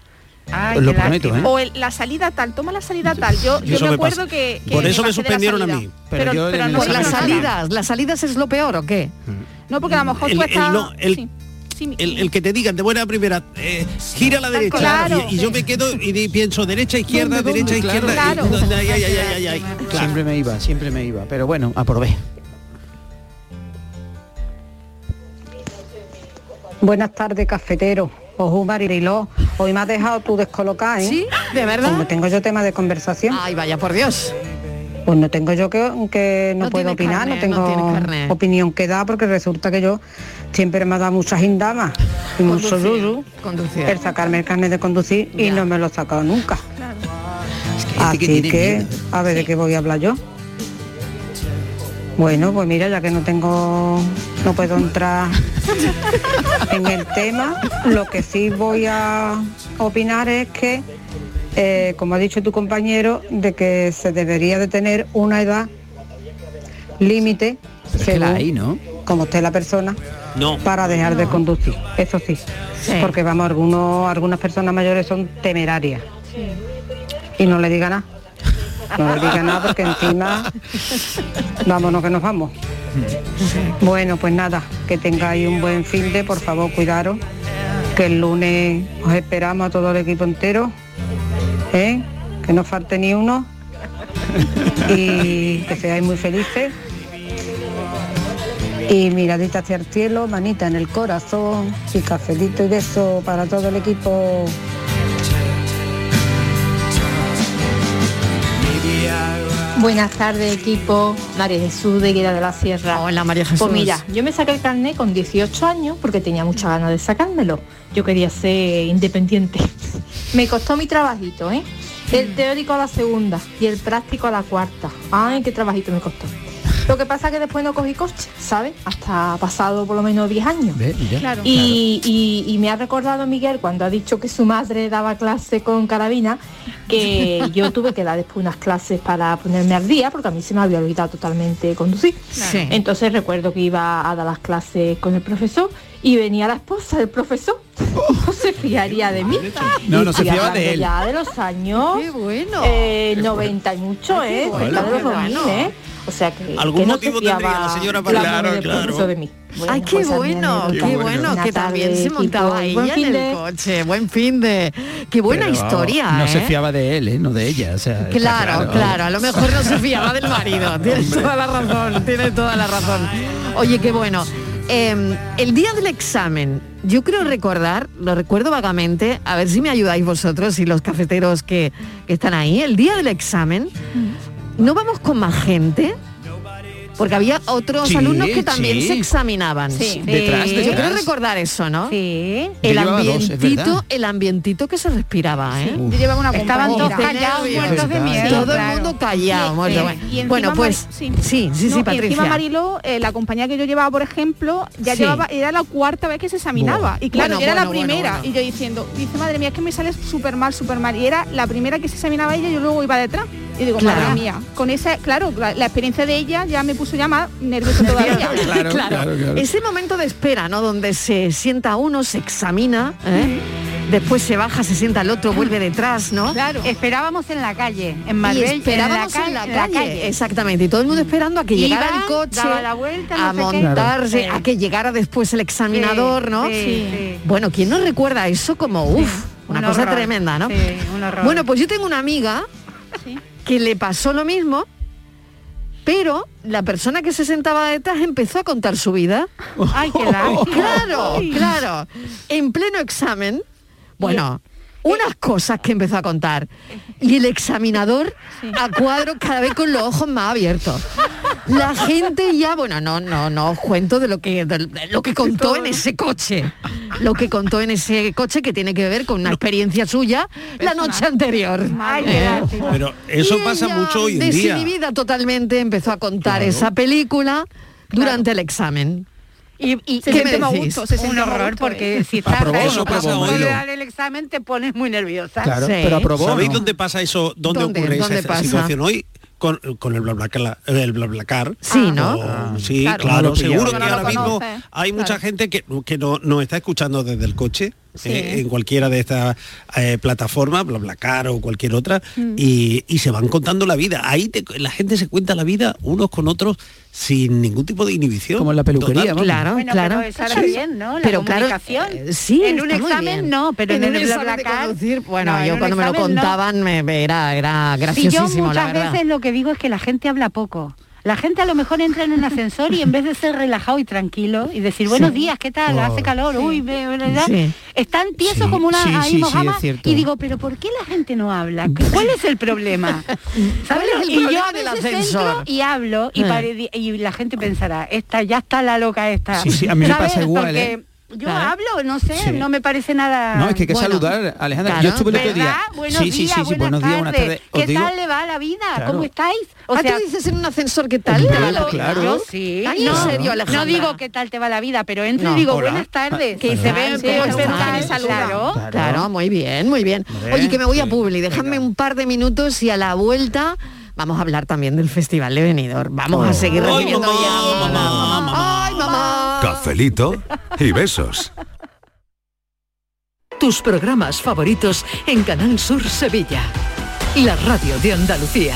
Ay, lo prometo. ¿eh? O el- la salida tal, toma la salida tal. Yo, yo me acuerdo que, que Por eso me suspendieron a mí. Pero Pero, yo pero en el no las salidas, las salidas es lo peor o qué? No, porque a lo mejor El, tú el estás... no, el- sí. Sí, mi- el- el que te digan de buena primera, eh, gira a la derecha. Claro. y, y yo me quedo y di- pienso derecha, izquierda, derecha, Claro. izquierda. y- Claro. ay, ay, ay, ay, ay, claro. Siempre me iba, siempre me iba. Pero bueno, aprobé. Buenas tardes, cafetero. Ojo, Mariló. Hoy me has dejado tú descolocada, ¿eh? ¿Sí? ¿De verdad? Como tengo yo tema de conversación. Ay, vaya, por Dios. Pues no tengo yo que, que no, No puedo opinar, no no tengo opinión que dar porque resulta que yo siempre me ha dado muchas indamas y mucho yuyu el sacarme el carnet de conducir y no me lo he sacado nunca. hay Así que, a ver de qué voy a hablar yo. Bueno, pues mira, ya que no tengo, no puedo entrar en el tema, lo que sí voy a opinar es que, eh, como ha dicho tu compañero, de que se debería de tener una edad límite, Es que la según hay, ¿no? como esté la persona, No. para dejar de conducir. Eso sí, Sí. porque vamos, algunos, algunas personas mayores son temerarias y no le diga nada. No le diga nada porque encima vámonos que nos vamos. Bueno, pues nada, que tengáis un buen fin de, por favor, cuidaros, que el lunes os esperamos a todo el equipo entero, ¿eh? que no falte ni uno y que seáis muy felices. Y miradita hacia el cielo, manita en el corazón y cafelito y beso para todo el equipo. Buenas tardes equipo, María Jesús de Guía de la Sierra. Hola María Jesús. Pues mira, yo me saqué el carnet con 18 años porque tenía muchas ganas de sacármelo. Yo quería ser independiente. Me costó mi trabajito, ¿eh? El teórico a la segunda y el práctico a la cuarta. Ay, qué trabajito me costó. Lo que pasa es que después no cogí coche, ¿sabes? Hasta pasado por lo menos 10 años. Ve, mira. Claro. Y, y- y me ha recordado Miguel cuando ha dicho que su madre daba clase con carabina, que yo tuve que dar después unas clases para ponerme al día, porque a mí se me había olvidado totalmente conducir. Sí. Entonces recuerdo que iba a dar las clases con el profesor y venía la esposa del profesor. No se fiaría de mí. No, Y no se fiaba de él. Ya de los años Qué bueno. eh, 90 y mucho, Ay, qué ¿eh? bueno, de los qué 2000, bueno. ¿eh? O sea que, Algún que no motivo tendría la señora para- la Claro, claro. de mí. Bueno, Ay, qué pues a mí bueno, qué bueno, que también se montaba equipo. ella Buen en fin el de- coche. Buen fin de... Qué buena Pero, historia, No se ¿eh? fiaba de él, ¿eh? no de ella. O sea, está Claro, claro, a lo mejor no se fiaba del marido. Tienes toda la razón, tienes toda la razón. Oye, qué bueno. Eh, el día del examen, yo creo recordar, lo recuerdo vagamente, a ver si me ayudáis vosotros y los cafeteros que, que están ahí, el día del examen, ¿no vamos con más gente? Porque había otros Sí, alumnos que también sí. se examinaban. Sí. Detrás, Yo detrás. creo recordar eso, ¿no? Sí. El Yo dos, ambientito, el ambientito que se respiraba, ¿eh? Yo llevaba una Estaban todos callados, muertos de miedo. Todo el mundo callado, Sí, muerto. sí. Bueno. Y pues sí, sí, sí, No, y Patricia. encima Mariló, eh, la compañía que yo llevaba, por ejemplo, ya Sí. llevaba, era la cuarta vez que se examinaba. Buah. Y claro, Bueno, yo era bueno, la bueno, primera. bueno. Y yo diciendo, dice, madre mía, es que me sale súper mal, súper mal. Y era la primera que se examinaba ella y yo luego iba detrás. Y digo, Claro. madre mía, con esa, claro, la, la experiencia de ella ya me puso ya más nerviosa todavía. Claro, claro, claro. Ese momento de espera, ¿no? Donde se sienta uno, se examina, ¿eh? después se baja, se sienta el otro, vuelve detrás, ¿no? Claro. Esperábamos en la calle, en Marbella, esperábamos en la, calle, exactamente, y todo el mundo esperando a que Iba, llegara el coche, daba la vuelta, no a sé qué. montarse, Claro. a que llegara después el examinador, ¿no? sí, sí. Bueno, ¿quién nos recuerda eso como, uff, una Un cosa horror. tremenda, ¿no? Sí, un horror. Bueno, pues yo tengo una amiga que le pasó lo mismo Pero la persona que se sentaba detrás empezó a contar su vida. Ay, qué lástima. Claro, Ay. claro. En pleno examen, bueno, unas cosas que empezó a contar. Y el examinador a cuadro cada vez con los ojos más abiertos. La gente ya, bueno, no, no, no os cuento de lo que, de lo que contó en ese coche. Lo que contó en ese coche que tiene que ver con una experiencia suya la noche anterior. Eh. Pero eso Y pasa ella, mucho hoy en día. Desinhibida totalmente, empezó a contar esa película durante el examen. Y, y Se ¿qué siente me más gusto, se un horror porque ¿eh? si estás dar el examen te pones muy nerviosa. Claro, pero aprobó. ¿Sabéis ¿no? dónde pasa eso? ¿Dónde, ¿Dónde? ocurre ¿Dónde esa pasa? situación hoy? Con, con el BlaBlaCar. El BlaBlaCar. Sí, ¿no? O- sí, Claro. seguro que ahora mismo hay mucha claro. gente que, que no, nos está escuchando desde el coche, Sí. eh, en cualquiera de estas eh, plataformas, BlaBlaCar o cualquier otra, Mm. y, y se van contando la vida. Ahí te- la gente se cuenta la vida unos con otros sin ningún tipo de inhibición. Como en la peluquería. Claro, Bueno, claro. pero eso Sí. bien, ¿no? La Pero claro, comunicación. eh, sí, en un examen no, pero en, el BlaBlaCar. conducir, bueno, no, en yo cuando me lo no. contaban me, era, era Y yo graciosísimo, la muchas verdad. veces lo que digo es que la gente habla poco. La gente a lo mejor entra en un ascensor y en vez de ser relajado y tranquilo y decir buenos Sí. días, ¿qué tal? Oh. Hace calor, uy, me- ¿verdad? Sí. Están tiesos Sí, como una sí, ahí sí, sí, mojama, y digo, pero ¿por qué la gente no habla? ¿Cuál es el problema? ¿Cuál es el y yo del ascensor? entro y hablo y, Eh. y la gente pensará, esta ya está la loca esta. Sí, sí, a mí me pasa igual, Porque ¿eh? Yo Claro. hablo, no sé, Sí. no me parece nada. No, es que hay que Bueno, saludar, Alejandra. claro. Yo estuve el otro día. Buenos sí, sí, días, sí, sí, buenos días, buenas tardes. ¿Qué digo, tal le va la vida? Claro. ¿Cómo estáis? O ah, sea, tú dices en un ascensor qué tal? Hombre, te va la vida? claro. yo sí. Ay, no, en serio, Alejandra. no digo qué tal te va la vida, pero entro No. y digo Hola. buenas tardes. Que se ve claro. Claro. Muy bien, muy bien. Oye, que me voy a sí. Publi, déjame un par de minutos y a la vuelta vamos a hablar también del Festival de Benidorm. Vamos a seguir Ay, recibiendo mamá, llamadas. mamá, mamá. Ay, mamá. Cafelito y besos. Tus programas favoritos en Canal Sur Sevilla. La radio de Andalucía.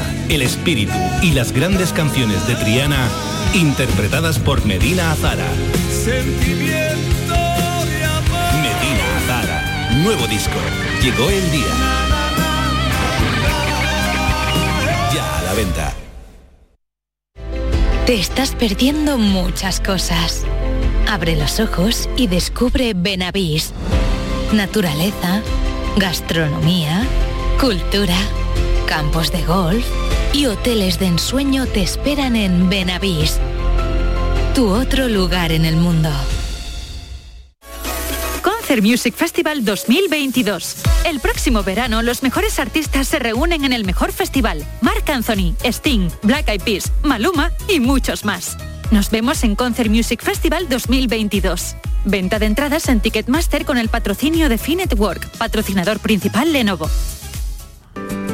el espíritu y las grandes canciones de Triana interpretadas por Medina Azara. Sentimiento de amor. Medina Azara. Nuevo disco. Llegó el día. Ya a la venta. Te estás perdiendo muchas cosas. Abre los ojos y descubre Benavís. Naturaleza, gastronomía, cultura, campos de golf y hoteles de ensueño te esperan en Benavís. Tu otro lugar en el mundo. Concert Music Festival 2022. El próximo verano los mejores artistas se reúnen en el mejor festival. Marc Anthony, Sting, Black Eyed Peas, Maluma y muchos más. Nos vemos en Concert Music Festival 2022. Venta de entradas en Ticketmaster con el patrocinio de Finetwork, patrocinador principal Lenovo.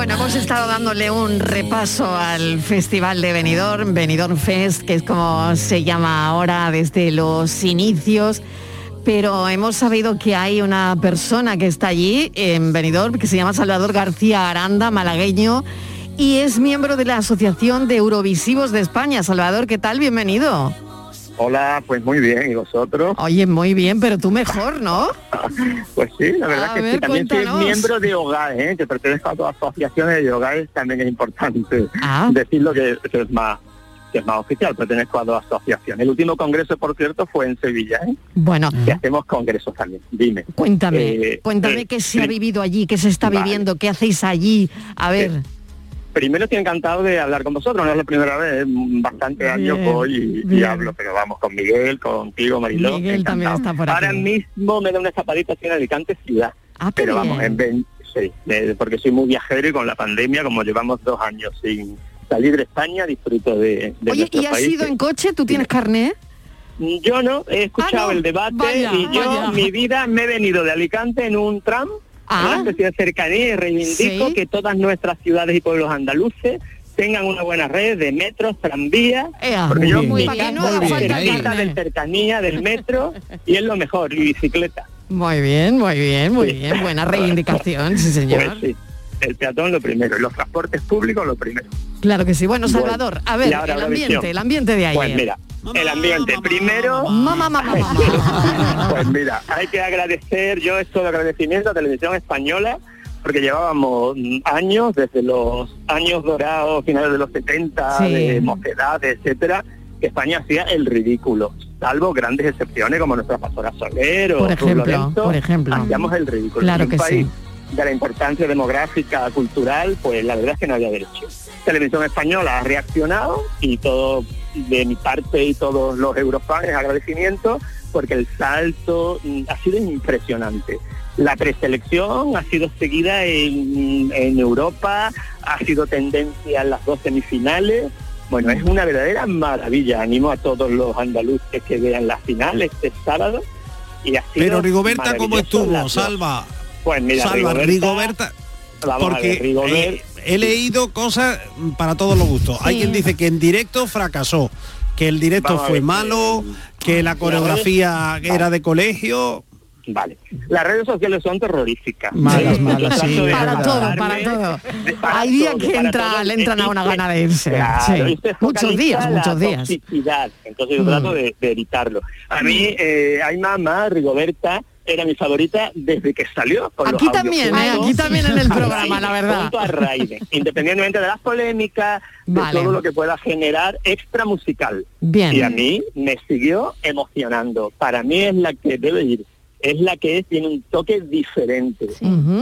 Bueno, hemos estado dándole un repaso al Festival de Benidorm, Benidorm Fest, que es como se llama ahora desde los inicios. Pero hemos sabido que hay una persona que está allí en Benidorm, que se llama Salvador García Aranda, malagueño, y es miembro de la Asociación de Eurovisivos de España. Salvador, ¿qué tal? Bienvenido. Hola, pues muy bien, ¿y vosotros? Oye, muy bien, pero tú mejor, ¿no? Pues sí, la verdad A que ver, sí, también cuéntanos. soy miembro de hogares, ¿eh? que pertenezco a todas las asociaciones de hogares, también es importante Ah. decirlo que, que es más que es más oficial, pertenezco a dos asociaciones. El último congreso, por cierto, fue en Sevilla, ¿eh? Bueno, que hacemos congresos también. Dime. cuéntame, Eh, cuéntame eh, qué se ha vivido allí, qué se está Vale. viviendo, qué hacéis allí. A ver. Primero estoy encantado de hablar con vosotros, no es la primera vez, bastante años voy y, hablo, pero vamos con Miguel, contigo, Mariló. Miguel también está por aquí. Ahora mismo me da una escapadita así en Alicante ciudad, Ah, pero vamos, en sí, porque soy muy viajero y con la pandemia, como llevamos dos años sin salir de España, disfruto de, de Oye, ¿y has país. ido en coche? ¿Tú tienes carné? Yo no, he escuchado Ah, no. el debate Vaya, y yo, vaya. mi vida, me he venido de Alicante en un tram, Ah. una de cercanía y reivindico Sí. que todas nuestras ciudades y pueblos andaluces tengan una buena red de metros, tranvías, Ea, porque muy yo bien. mi casa carné. de cercanía del metro y es lo mejor, y bicicleta. Muy bien, muy bien, muy Sí. bien. Buena reivindicación, sí señor. Pues sí, el peatón lo primero, y los transportes públicos lo primero. Claro que sí. Bueno, Salvador, a ver, ahora el ambiente, visión. el ambiente de ayer. Pues mira, el ambiente, primero... Mamá, mamá, mamá. Pues mira, hay que agradecer, yo esto de agradecimiento a Televisión Española, porque llevábamos años, desde los años dorados, finales de los 70, Sí. de mocedad, etcétera, que España hacía el ridículo, salvo grandes excepciones como nuestra pastora Soler o Por ejemplo, Lorenzo, por ejemplo. hacíamos el ridículo. Claro En un que país sí. De la importancia demográfica, cultural, pues la verdad es que no había derecho. Televisión Española ha reaccionado y todo de mi parte y todos los eurofans agradecimiento porque el salto mm, ha sido impresionante. La preselección ha sido seguida en, en Europa, ha sido tendencia en las dos semifinales. Bueno, es una verdadera maravilla. Animo a todos los andaluces que vean las finales este sábado. Y ha sido Pero Rigoberta, ¿cómo estuvo? Salva. Pues mira, Salva, Rigoberta, porque eh, he leído cosas para todos los gustos. Hay quien dice que en directo fracasó, que el directo Vamos fue ver, malo, que la coreografía era de colegio. Vale. Las redes sociales son terroríficas. Malas, malas, sí, Para todo, para todo. para Hay días que entra, todo. le entran a una gana de irse. Claro, Sí. Muchos días, muchos días. toxicidad. Entonces yo Mm. trato de, de evitarlo. A mí, eh, hay mamá, Rigoberta, era mi favorita desde que salió. con Aquí también, ¿eh? Aquí también en el programa, la verdad. Junto a Raiden, independientemente de las polémicas, de Vale. todo lo que pueda generar extra musical. Bien. Y a mí me siguió emocionando. Para mí es la que debe ir. Es la que tiene un toque diferente.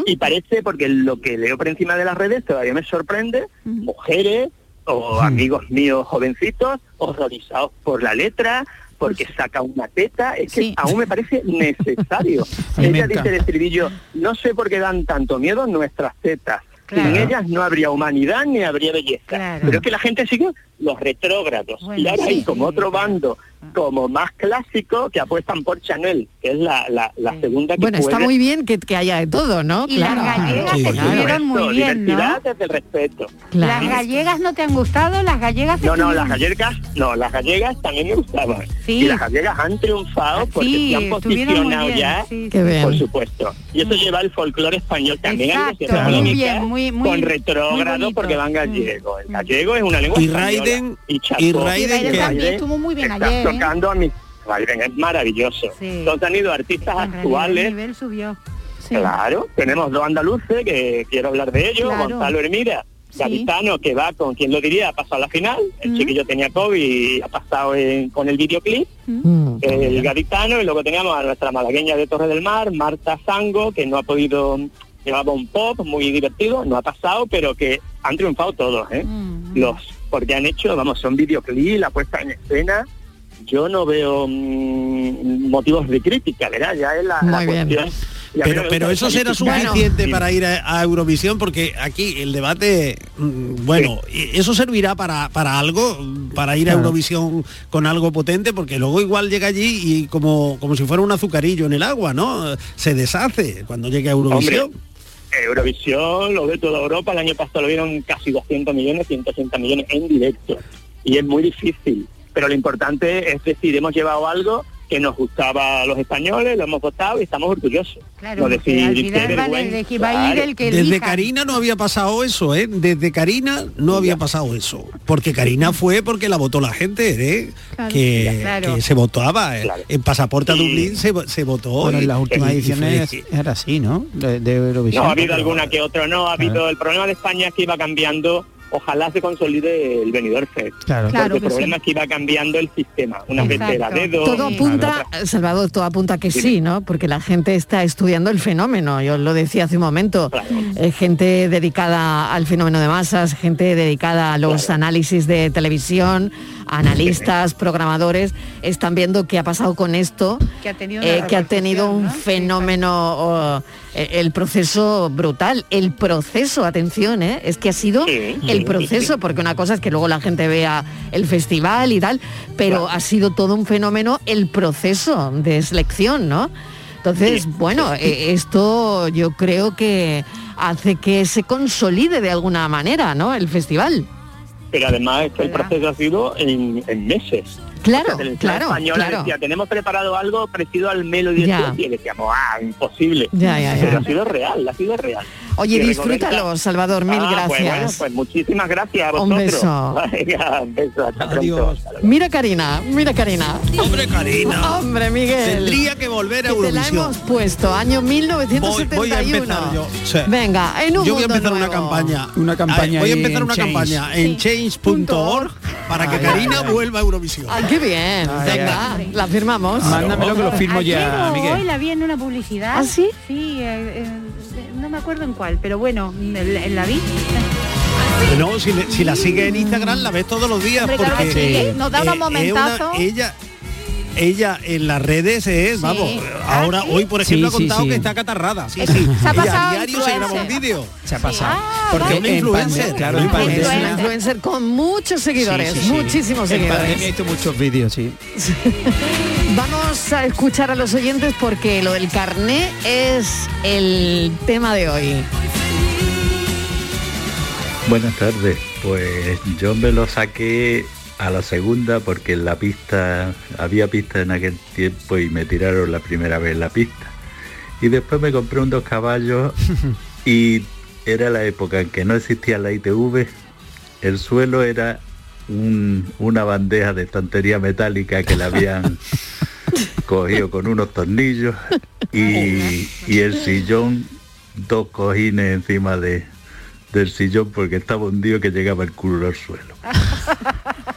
Y parece, porque lo que leo por encima de las redes todavía me sorprende, mujeres o amigos míos jovencitos horrorizados por la letra, porque saca una teta, es que aún me parece necesario. Ella dice el estribillo, no sé por qué dan tanto miedo nuestras tetas. Sin ellas no habría humanidad ni habría belleza. Claro. Pero es que la gente sigue los retrógrados. Bueno, y ahora sí. hay como otro bando, como más clásico, que apuestan por Chanel, que es la, la, la segunda que Bueno, está muy bien que, que haya de todo, ¿no? Y las gallegas Sí, se supuesto, muy bien, ¿no? diversidad desde el respeto. ¿Las gallegas no te han gustado? ¿Las gallegas No, no, las gallegas, no, las gallegas también me gustaban. Sí. Y las gallegas han triunfado porque Sí, se han posicionado ya, por supuesto. Y eso lleva el folclore español también a Exacto, cierta muy bien, muy- muy- con retrógrado porque van gallego. El gallego es una lengua Y española. Raiden- y, Chacó. y Raiden Raiden que- también estuvo muy bien ayer. Tocando a mis Raiden es maravilloso. Sí. Entonces han ido artistas En actuales El nivel subió. Sí. Claro, tenemos dos andaluces que quiero hablar de ellos, Claro. Gonzalo Hermida, Sí. Gavitano que va con quien lo diría, ha pasado a la final, el Mm. chiquillo tenía COVID y ha pasado en- con el videoclip, Mm. el Gaditano y luego teníamos a nuestra malagueña de Torre del Mar, Marta Zango, que no ha podido, llevaba un pop muy divertido, no ha pasado, pero que han triunfado todos, ¿eh? Mm. Los, porque han hecho, vamos, son videoclip, la puesta en escena, yo no veo mm, motivos de crítica, ¿verdad? Ya es la, la Muy bien. cuestión. Pero, eso será suficiente para ir a, a Eurovisión porque aquí el debate, mm, bueno, eso servirá para, para algo, para ir a. Eurovisión con algo potente, porque luego igual llega allí y como, como si fuera un azucarillo en el agua, ¿no? Se deshace cuando llegue a Eurovisión. Hombre, Eurovisión lo ve toda Europa, el año pasado lo vieron casi 200 millones, 180 millones en directo. Y es muy difícil. Pero lo importante es decir, hemos llevado algo que nos gustaba a los españoles, lo hemos votado y estamos orgullosos. Claro, No porque decir, al qué final vale vergüenza, de que va a ir claro. el que Desde elija. Karina no había pasado eso, ¿eh? Desde Karina no había pasado eso. Porque Karina fue porque la votó la gente, ¿eh? Claro. Que, Claro. que se votaba. ¿eh? En Pasaporte a Dublín se, se votó. Bueno, y- en las últimas ediciones era así, ¿no? De, de Eurovisión. No, ha habido alguna que otra, no, ha habido, el problema de España es que iba cambiando, ojalá se consolide el venidor Fest. Claro. Porque Claro el que problema sí. es que iba cambiando el sistema, unas veces era dedo. Todo apunta, Salvador, todo apunta que sí, ¿no? Porque la gente está estudiando el fenómeno. Yo lo decía hace un momento. Eh, gente dedicada al fenómeno de masas, gente dedicada a los análisis de televisión, analistas, programadores, están viendo qué ha pasado con esto, Que ha tenido una eh, que ha tenido un fenómeno, oh, el proceso brutal. El proceso, atención, ¿eh? es que ha sido el proceso, sí. porque una cosa es que luego la gente vea el festival y tal, pero ha sido todo un fenómeno el proceso de selección, ¿no? Entonces, bueno, eh, esto yo creo que hace que se consolide de alguna manera, ¿no? El festival. Pero además es que el proceso ha sido en, en meses. Claro, claro, española claro. decía, tenemos preparado algo parecido al. Fest", y decíamos, ah, imposible. Ya, ya, ya. Pero ha sido real, ha sido real. Oye, Y disfrútalo, Salvador, mil Ah, Pues bueno, gracias. pues muchísimas gracias a Un vosotros. beso. Venga, un beso, hasta pronto. Mira Karina, mira Karina. Hombre, Karina. Hombre, Miguel. Tendría que volver a Que te la Eurovisión. hemos puesto, año 1971. Voy- voy a empezar yo. Sí. Venga, en un Yo voy a empezar una campaña. Una campaña voy a empezar una Change. campaña en change.org para que Ay, Karina ay, vuelva a Eurovisión. Ay, qué bien. Ay, Venga, la firmamos. Mándamelo que lo firmo Ayer ya, Miguel. Hoy la vi en una publicidad. ¿Ah, sí? Sí, eh, eh, no me acuerdo en cuál, pero bueno, en la vi. No, si, le- si la sigue en Instagram la ves todos los días Hombre, porque que sí, nos da unos una- momentazos. ella ella en las redes es, vamos, Ah, ahora ¿sí? hoy por ejemplo Sí, ha contado sí. que está catarrada. Sí, Se ha Ella pasado a diario se graba un vídeo. Se ha pasado. Porque es una en influencer. claro, Una influencer con muchos seguidores, Sí, sí, sí. muchísimos En pandemia he seguidores. visto muchos vídeos, sí. Vamos a escuchar a los oyentes porque lo del carné es el tema de hoy. Buenas tardes, pues yo me lo saqué a la segunda porque en la pista, había pista en aquel tiempo y me tiraron la primera vez la pista. Y después me compré un dos caballos y era la época en que no existía la ITV, el suelo era un- una bandeja de estantería metálica que la habían cogido con unos tornillos y, y el sillón, dos cojines encima de, del sillón porque estaba hundido que llegaba el culo al suelo.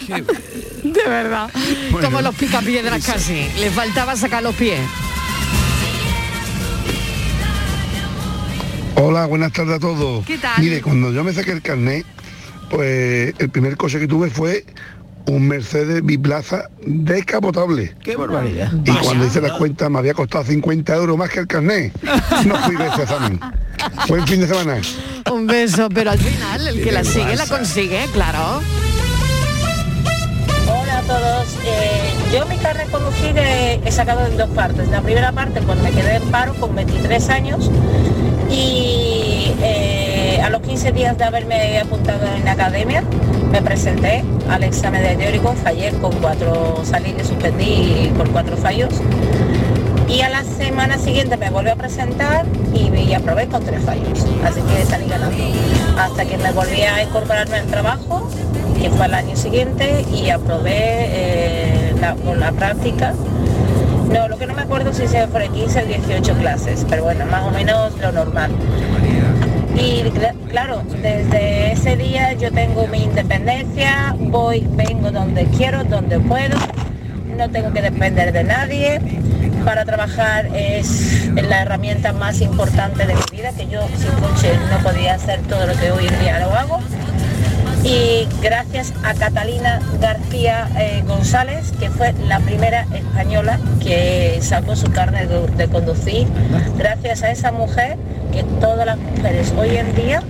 De verdad. Como los picapiedras casi. Le faltaba sacar los pies. Hola, buenas tardes a todos. ¿Qué tal? Mire, cuando yo me saqué el carnet, pues el primer coche que tuve fue un Mercedes biplaza descapotable. Qué barbaridad. Y cuando hice la cuenta me había costado 50 euros más que el carnet. No fui de ese examen. Buen fin de semana. Un beso, pero al final el que la sigue la consigue, claro. Yo mi conducir eh, he sacado en dos partes. La primera parte cuando me quedé en paro con 23 años y eh, a los 15 días de haberme apuntado en la academia me presenté al examen de teórico, fallé con cuatro, salí y suspendí por cuatro fallos y a la semana siguiente me volví a presentar y, y aprobé con tres fallos. Así que salí ganando. Hasta que me volví a incorporarme al trabajo, que fue el año siguiente, y aprobé eh, con la práctica. No, lo que no me acuerdo si se fue 15 o 18 clases, pero bueno, más o menos lo normal. Y cl- claro, desde ese día yo tengo mi independencia, voy, vengo donde quiero, donde puedo, no tengo que depender de nadie. Para trabajar es la herramienta más importante de mi vida, que yo sin coche no podía hacer todo lo que hoy en día lo hago. Y gracias a Catalina García eh, González, que fue la primera española que sacó su carne de, de conducir, gracias a esa mujer que todas las mujeres hoy en día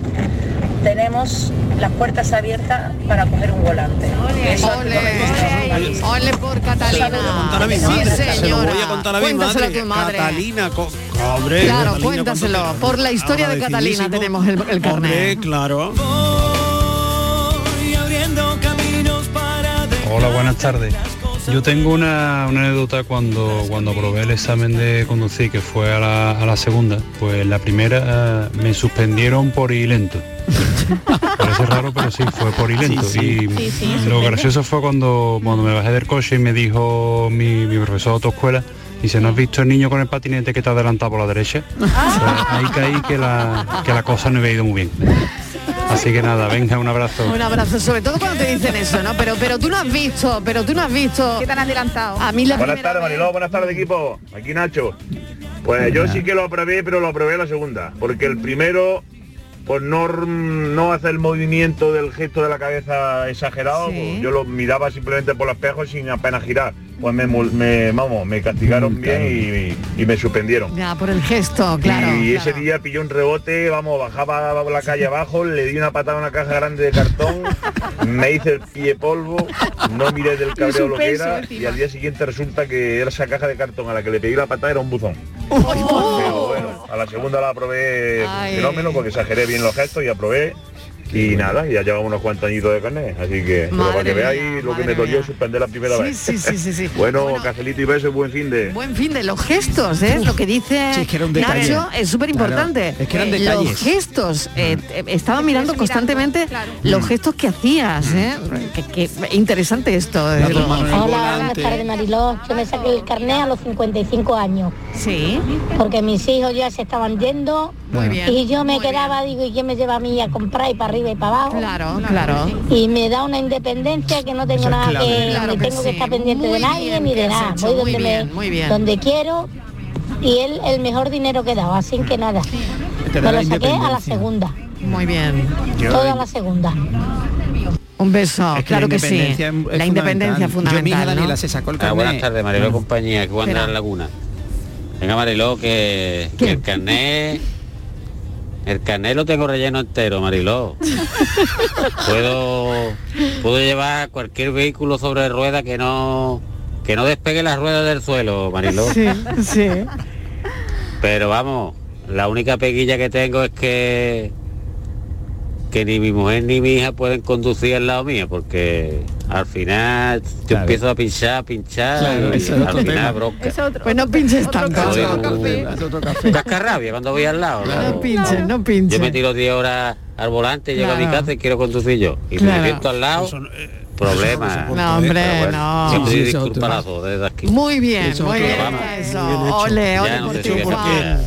tenemos las puertas abiertas para coger un volante. Eso que gusta. Ole por Catalina. Contar a mi Sí, madre, se lo señora. voy a contar a mi Cuéntaselo madre. a tu madre. Catalina, co- hombre, Claro, Catalina, cuéntaselo. ¿cuánto te- Por la historia de Catalina tenemos el, el carnet. Hombre, claro. Hola, buenas tardes. Yo tengo una, una anécdota cuando, cuando probé el examen de conducir, que fue a la, a la segunda. Pues la primera eh, me suspendieron por ir lento. Parece raro, pero sí, fue por ir lento. Sí, sí. Y Sí, lo gracioso fue cuando, cuando me bajé del coche y me dijo mi, mi profesor de autoescuela, dice, ¿no has visto el niño con el patinete que te ha adelantado por la derecha? Pues ahí caí que la, que la cosa no había ido muy bien. Así que nada, venga, un abrazo. Un abrazo, sobre todo cuando te dicen eso, ¿no? Pero pero tú no has visto, pero tú no has visto. ¿Qué tan adelantado? A mí la Buenas tardes, Mariló, buenas tardes, equipo. Aquí Nacho. Pues yo sí que lo aprobé, pero lo aprobé la segunda. Porque el primero, por no, no hacer el movimiento del gesto de la cabeza exagerado, pues yo lo miraba simplemente por los espejos sin apenas girar. Pues me, me, vamos, me castigaron bien y, y me suspendieron. Ya, por el gesto, claro. y claro. ese día pilló un rebote, vamos, bajaba por la calle abajo, le di una patada a una caja grande de cartón, me hice el pie polvo, no miré del cabreo lo que era encima. y al día siguiente resulta que era esa caja de cartón a la que le pedí la patada era un buzón. Pero bueno, a la segunda la aprobé fenómeno porque exageré bien los gestos y aprobé. Y nada, ya llevamos unos cuantos añitos de carnet, así que pero para que veáis mía, lo que me dolió suspender la primera Sí, vez. sí, sí, sí, sí. bueno, cafelito y beso y buen fin de. Buen fin de los gestos, ¿eh? Lo que dice Sí, es que era un detalle. Nacho es súper importante. Claro, es que eran Los detalles. gestos, eh, eh, estaba mirando constantemente los gestos que hacías, ¿eh? Que, que- interesante esto. Hola, buenas tardes Mariló. Yo me saqué el carnet a los 55 años. Sí. Porque mis hijos ya se estaban yendo. Muy bien, Y yo me quedaba, digo, ¿y quién me lleva a mí a comprar y para arriba y para abajo? Claro, claro. Y me da una independencia que no tengo nada clave. que, Claro ni que tengo que estar pendiente Muy de nadie bien ni de nada. Voy muy donde bien, me, muy bien. donde quiero y él el mejor dinero que daba, así que nada. Me lo la saqué a la segunda. Muy bien. Toda la segunda. Un beso, Es que claro la que sí. es- la independencia fundamental. Yo, mi hija fundamental. Daniela ¿no? se sacó el Ah, buenas tardes, Mariló compañía, que Espera. en la laguna. Venga, Mariló, que, que el carnet... El carnet lo tengo relleno entero, Mariló. puedo, puedo llevar cualquier vehículo sobre rueda que no que no despegue las ruedas del suelo, Mariló. Sí, sí. Pero vamos, la única peguilla que tengo es que que ni mi mujer ni mi hija pueden conducir al lado mío porque al final yo empiezo a pinchar, pinchar Claro, y es al otro final tema. bronca. Pues no pinches tanto. Cascarrabia cuando voy al lado. No claro. pinches, no pinches. Yo me tiro 10 horas al volante, llego a mi casa y quiero conducir yo. Y Claro. me siento al lado, problema. No, hombre, bueno, no. Sí, sí, eso desde aquí. Muy bien, Eso muy bien. Eso. Ole, ole Ya no por sé ti, Juan.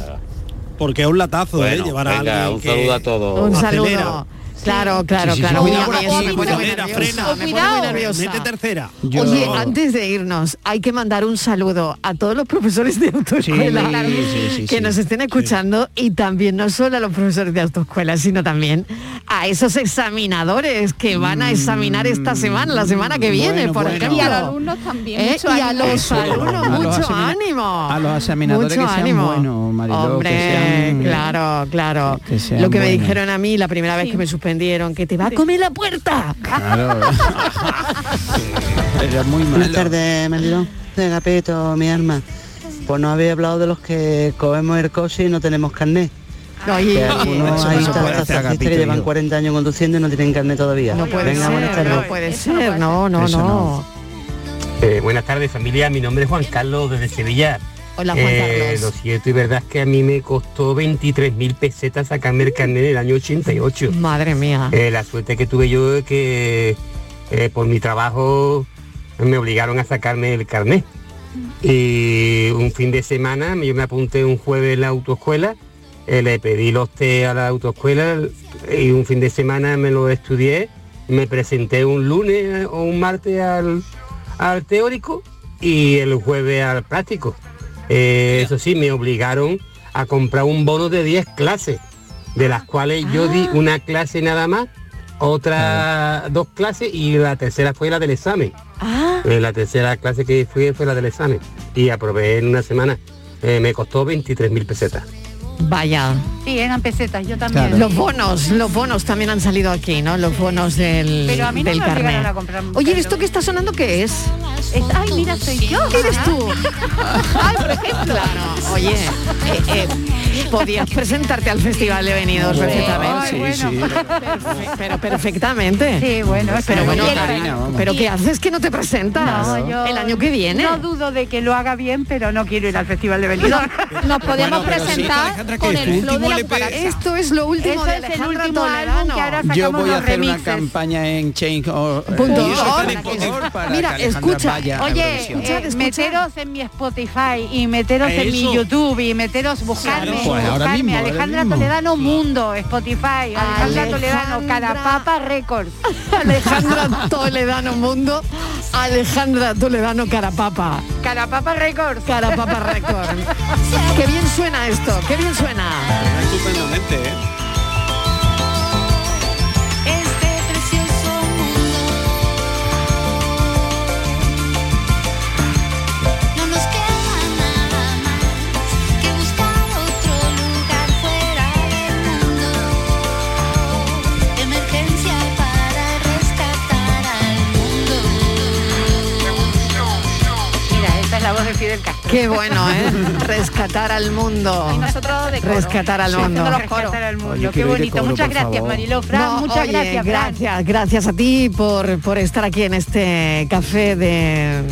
Porque es un latazo, ¿eh? Bueno, Llevar a venga, alguien un que saludo a todos. Un acelera. saludo. Claro, claro, Sí, sí, sí. claro. Cuidado frena. tercera. Oye, antes de irnos, hay que mandar un saludo a todos los profesores de autoescuela Sí, claro. sí, sí, que sí. nos estén escuchando y también no solo a los profesores de autoescuela, sino también a esos examinadores que van a examinar esta semana, la semana que viene, Bueno, por bueno. ejemplo. Y a los alumnos también. ¿Eh? mucho Y a los alumnos, A los mucho ánimo. A los examinadores Mucho que sean ánimo. buenos, Mariló, Hombre, que sean- claro, claro. que sean Lo que me dijeron a mí la primera vez que me suspendieron, que te va a comer la puerta. Claro. Era muy Buenas malo. tardes, Mariló. De Gapeto, mi alma. Pues no había hablado de los que cogemos el coche y no tenemos carnet. Oye, Que algunos no que llevan yo. 40 años conduciendo y no tienen carnet todavía. No puede Venga, buenas ser, tardes. no puede ser, no, no, Eso no. Eh, buenas tardes familia, mi nombre es Juan Carlos desde Sevilla. Hola, Juan Eh, Carlos. Lo cierto y verdad es que a mí me costó 23.000 pesetas sacarme el carnet en el año 88. Madre mía. Eh, la suerte que tuve yo es que eh, por mi trabajo me obligaron a sacarme el carnet. Y un fin de semana yo me apunté un jueves en la autoescuela, eh, le pedí los test a la autoescuela y un fin de semana me lo estudié, me presenté un lunes o un martes al, al teórico y el jueves al práctico. Eh, eso sí, me obligaron a comprar un bono de 10 clases, de las cuales yo di una clase nada más, otras dos clases y la tercera fue la del examen. Eh, la tercera clase que fui fue la del examen y aprobé en una semana. Eh, me costó 23 mil pesetas. Vaya. Sí, eran pesetas, yo también. Los bonos, los bonos también han salido aquí, ¿no? Los bonos del, Pero a mí no del me obligaron carnet. a comprar un Oye, ¿esto que está sonando qué es? Es- ay, mira, soy yo. ¿Eres tú? Ay, por ejemplo. Claro, oye, eh, eh, podías presentarte al Festival de Venidos perfectamente. Sí, sí. Pero perfectamente. Sí, bueno, pero pero bueno, Karina, pero ¿qué haces que no te presentas? No, yo el año que viene. No dudo de que lo haga bien, pero no quiero ir al Festival de Benidorm. Nos podemos pero presentar Alejandra, el ¿Tu flow de último la LP? cucaracha. Esto es lo último Eso de es el Alejandra último álbum Toledano. que ahora Yo sacamos voy a los hacer una campaña en Change or- Punto Spotify para Mira, que Alejandra escucha, vaya Oye, eh, meteros en mi Spotify y meteros en mi. YouTube y meteros, buscarme, Pues ahora buscarme, mismo, ahora Alejandra. Toledano Mundo, Spotify, Alejandra Toledano, Alejandra- Carapapa Records. Alejandra Toledano Mundo, Alejandra Toledano Carapapa. Carapapa Records. Carapapa Record. Qué bien suena esto, qué bien suena. De Fidel Castro. Qué bueno, ¿eh? Rescatar al mundo. Y nosotros de coro. Rescatar al mundo. Haciendo los coros. Rescatar al mundo. Oye, Qué bonito. coro, Muchas gracias, favor. Mariló. Fran, No, muchas oye, gracias, Fran. gracias, gracias a ti por, por estar aquí en este café de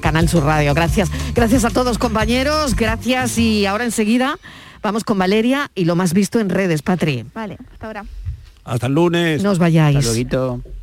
Canal Sur Radio. Gracias, gracias a todos compañeros, gracias y ahora enseguida vamos con Valeria y lo más visto en redes, Patri. Vale, hasta ahora. Hasta el lunes. No os vayáis. Hasta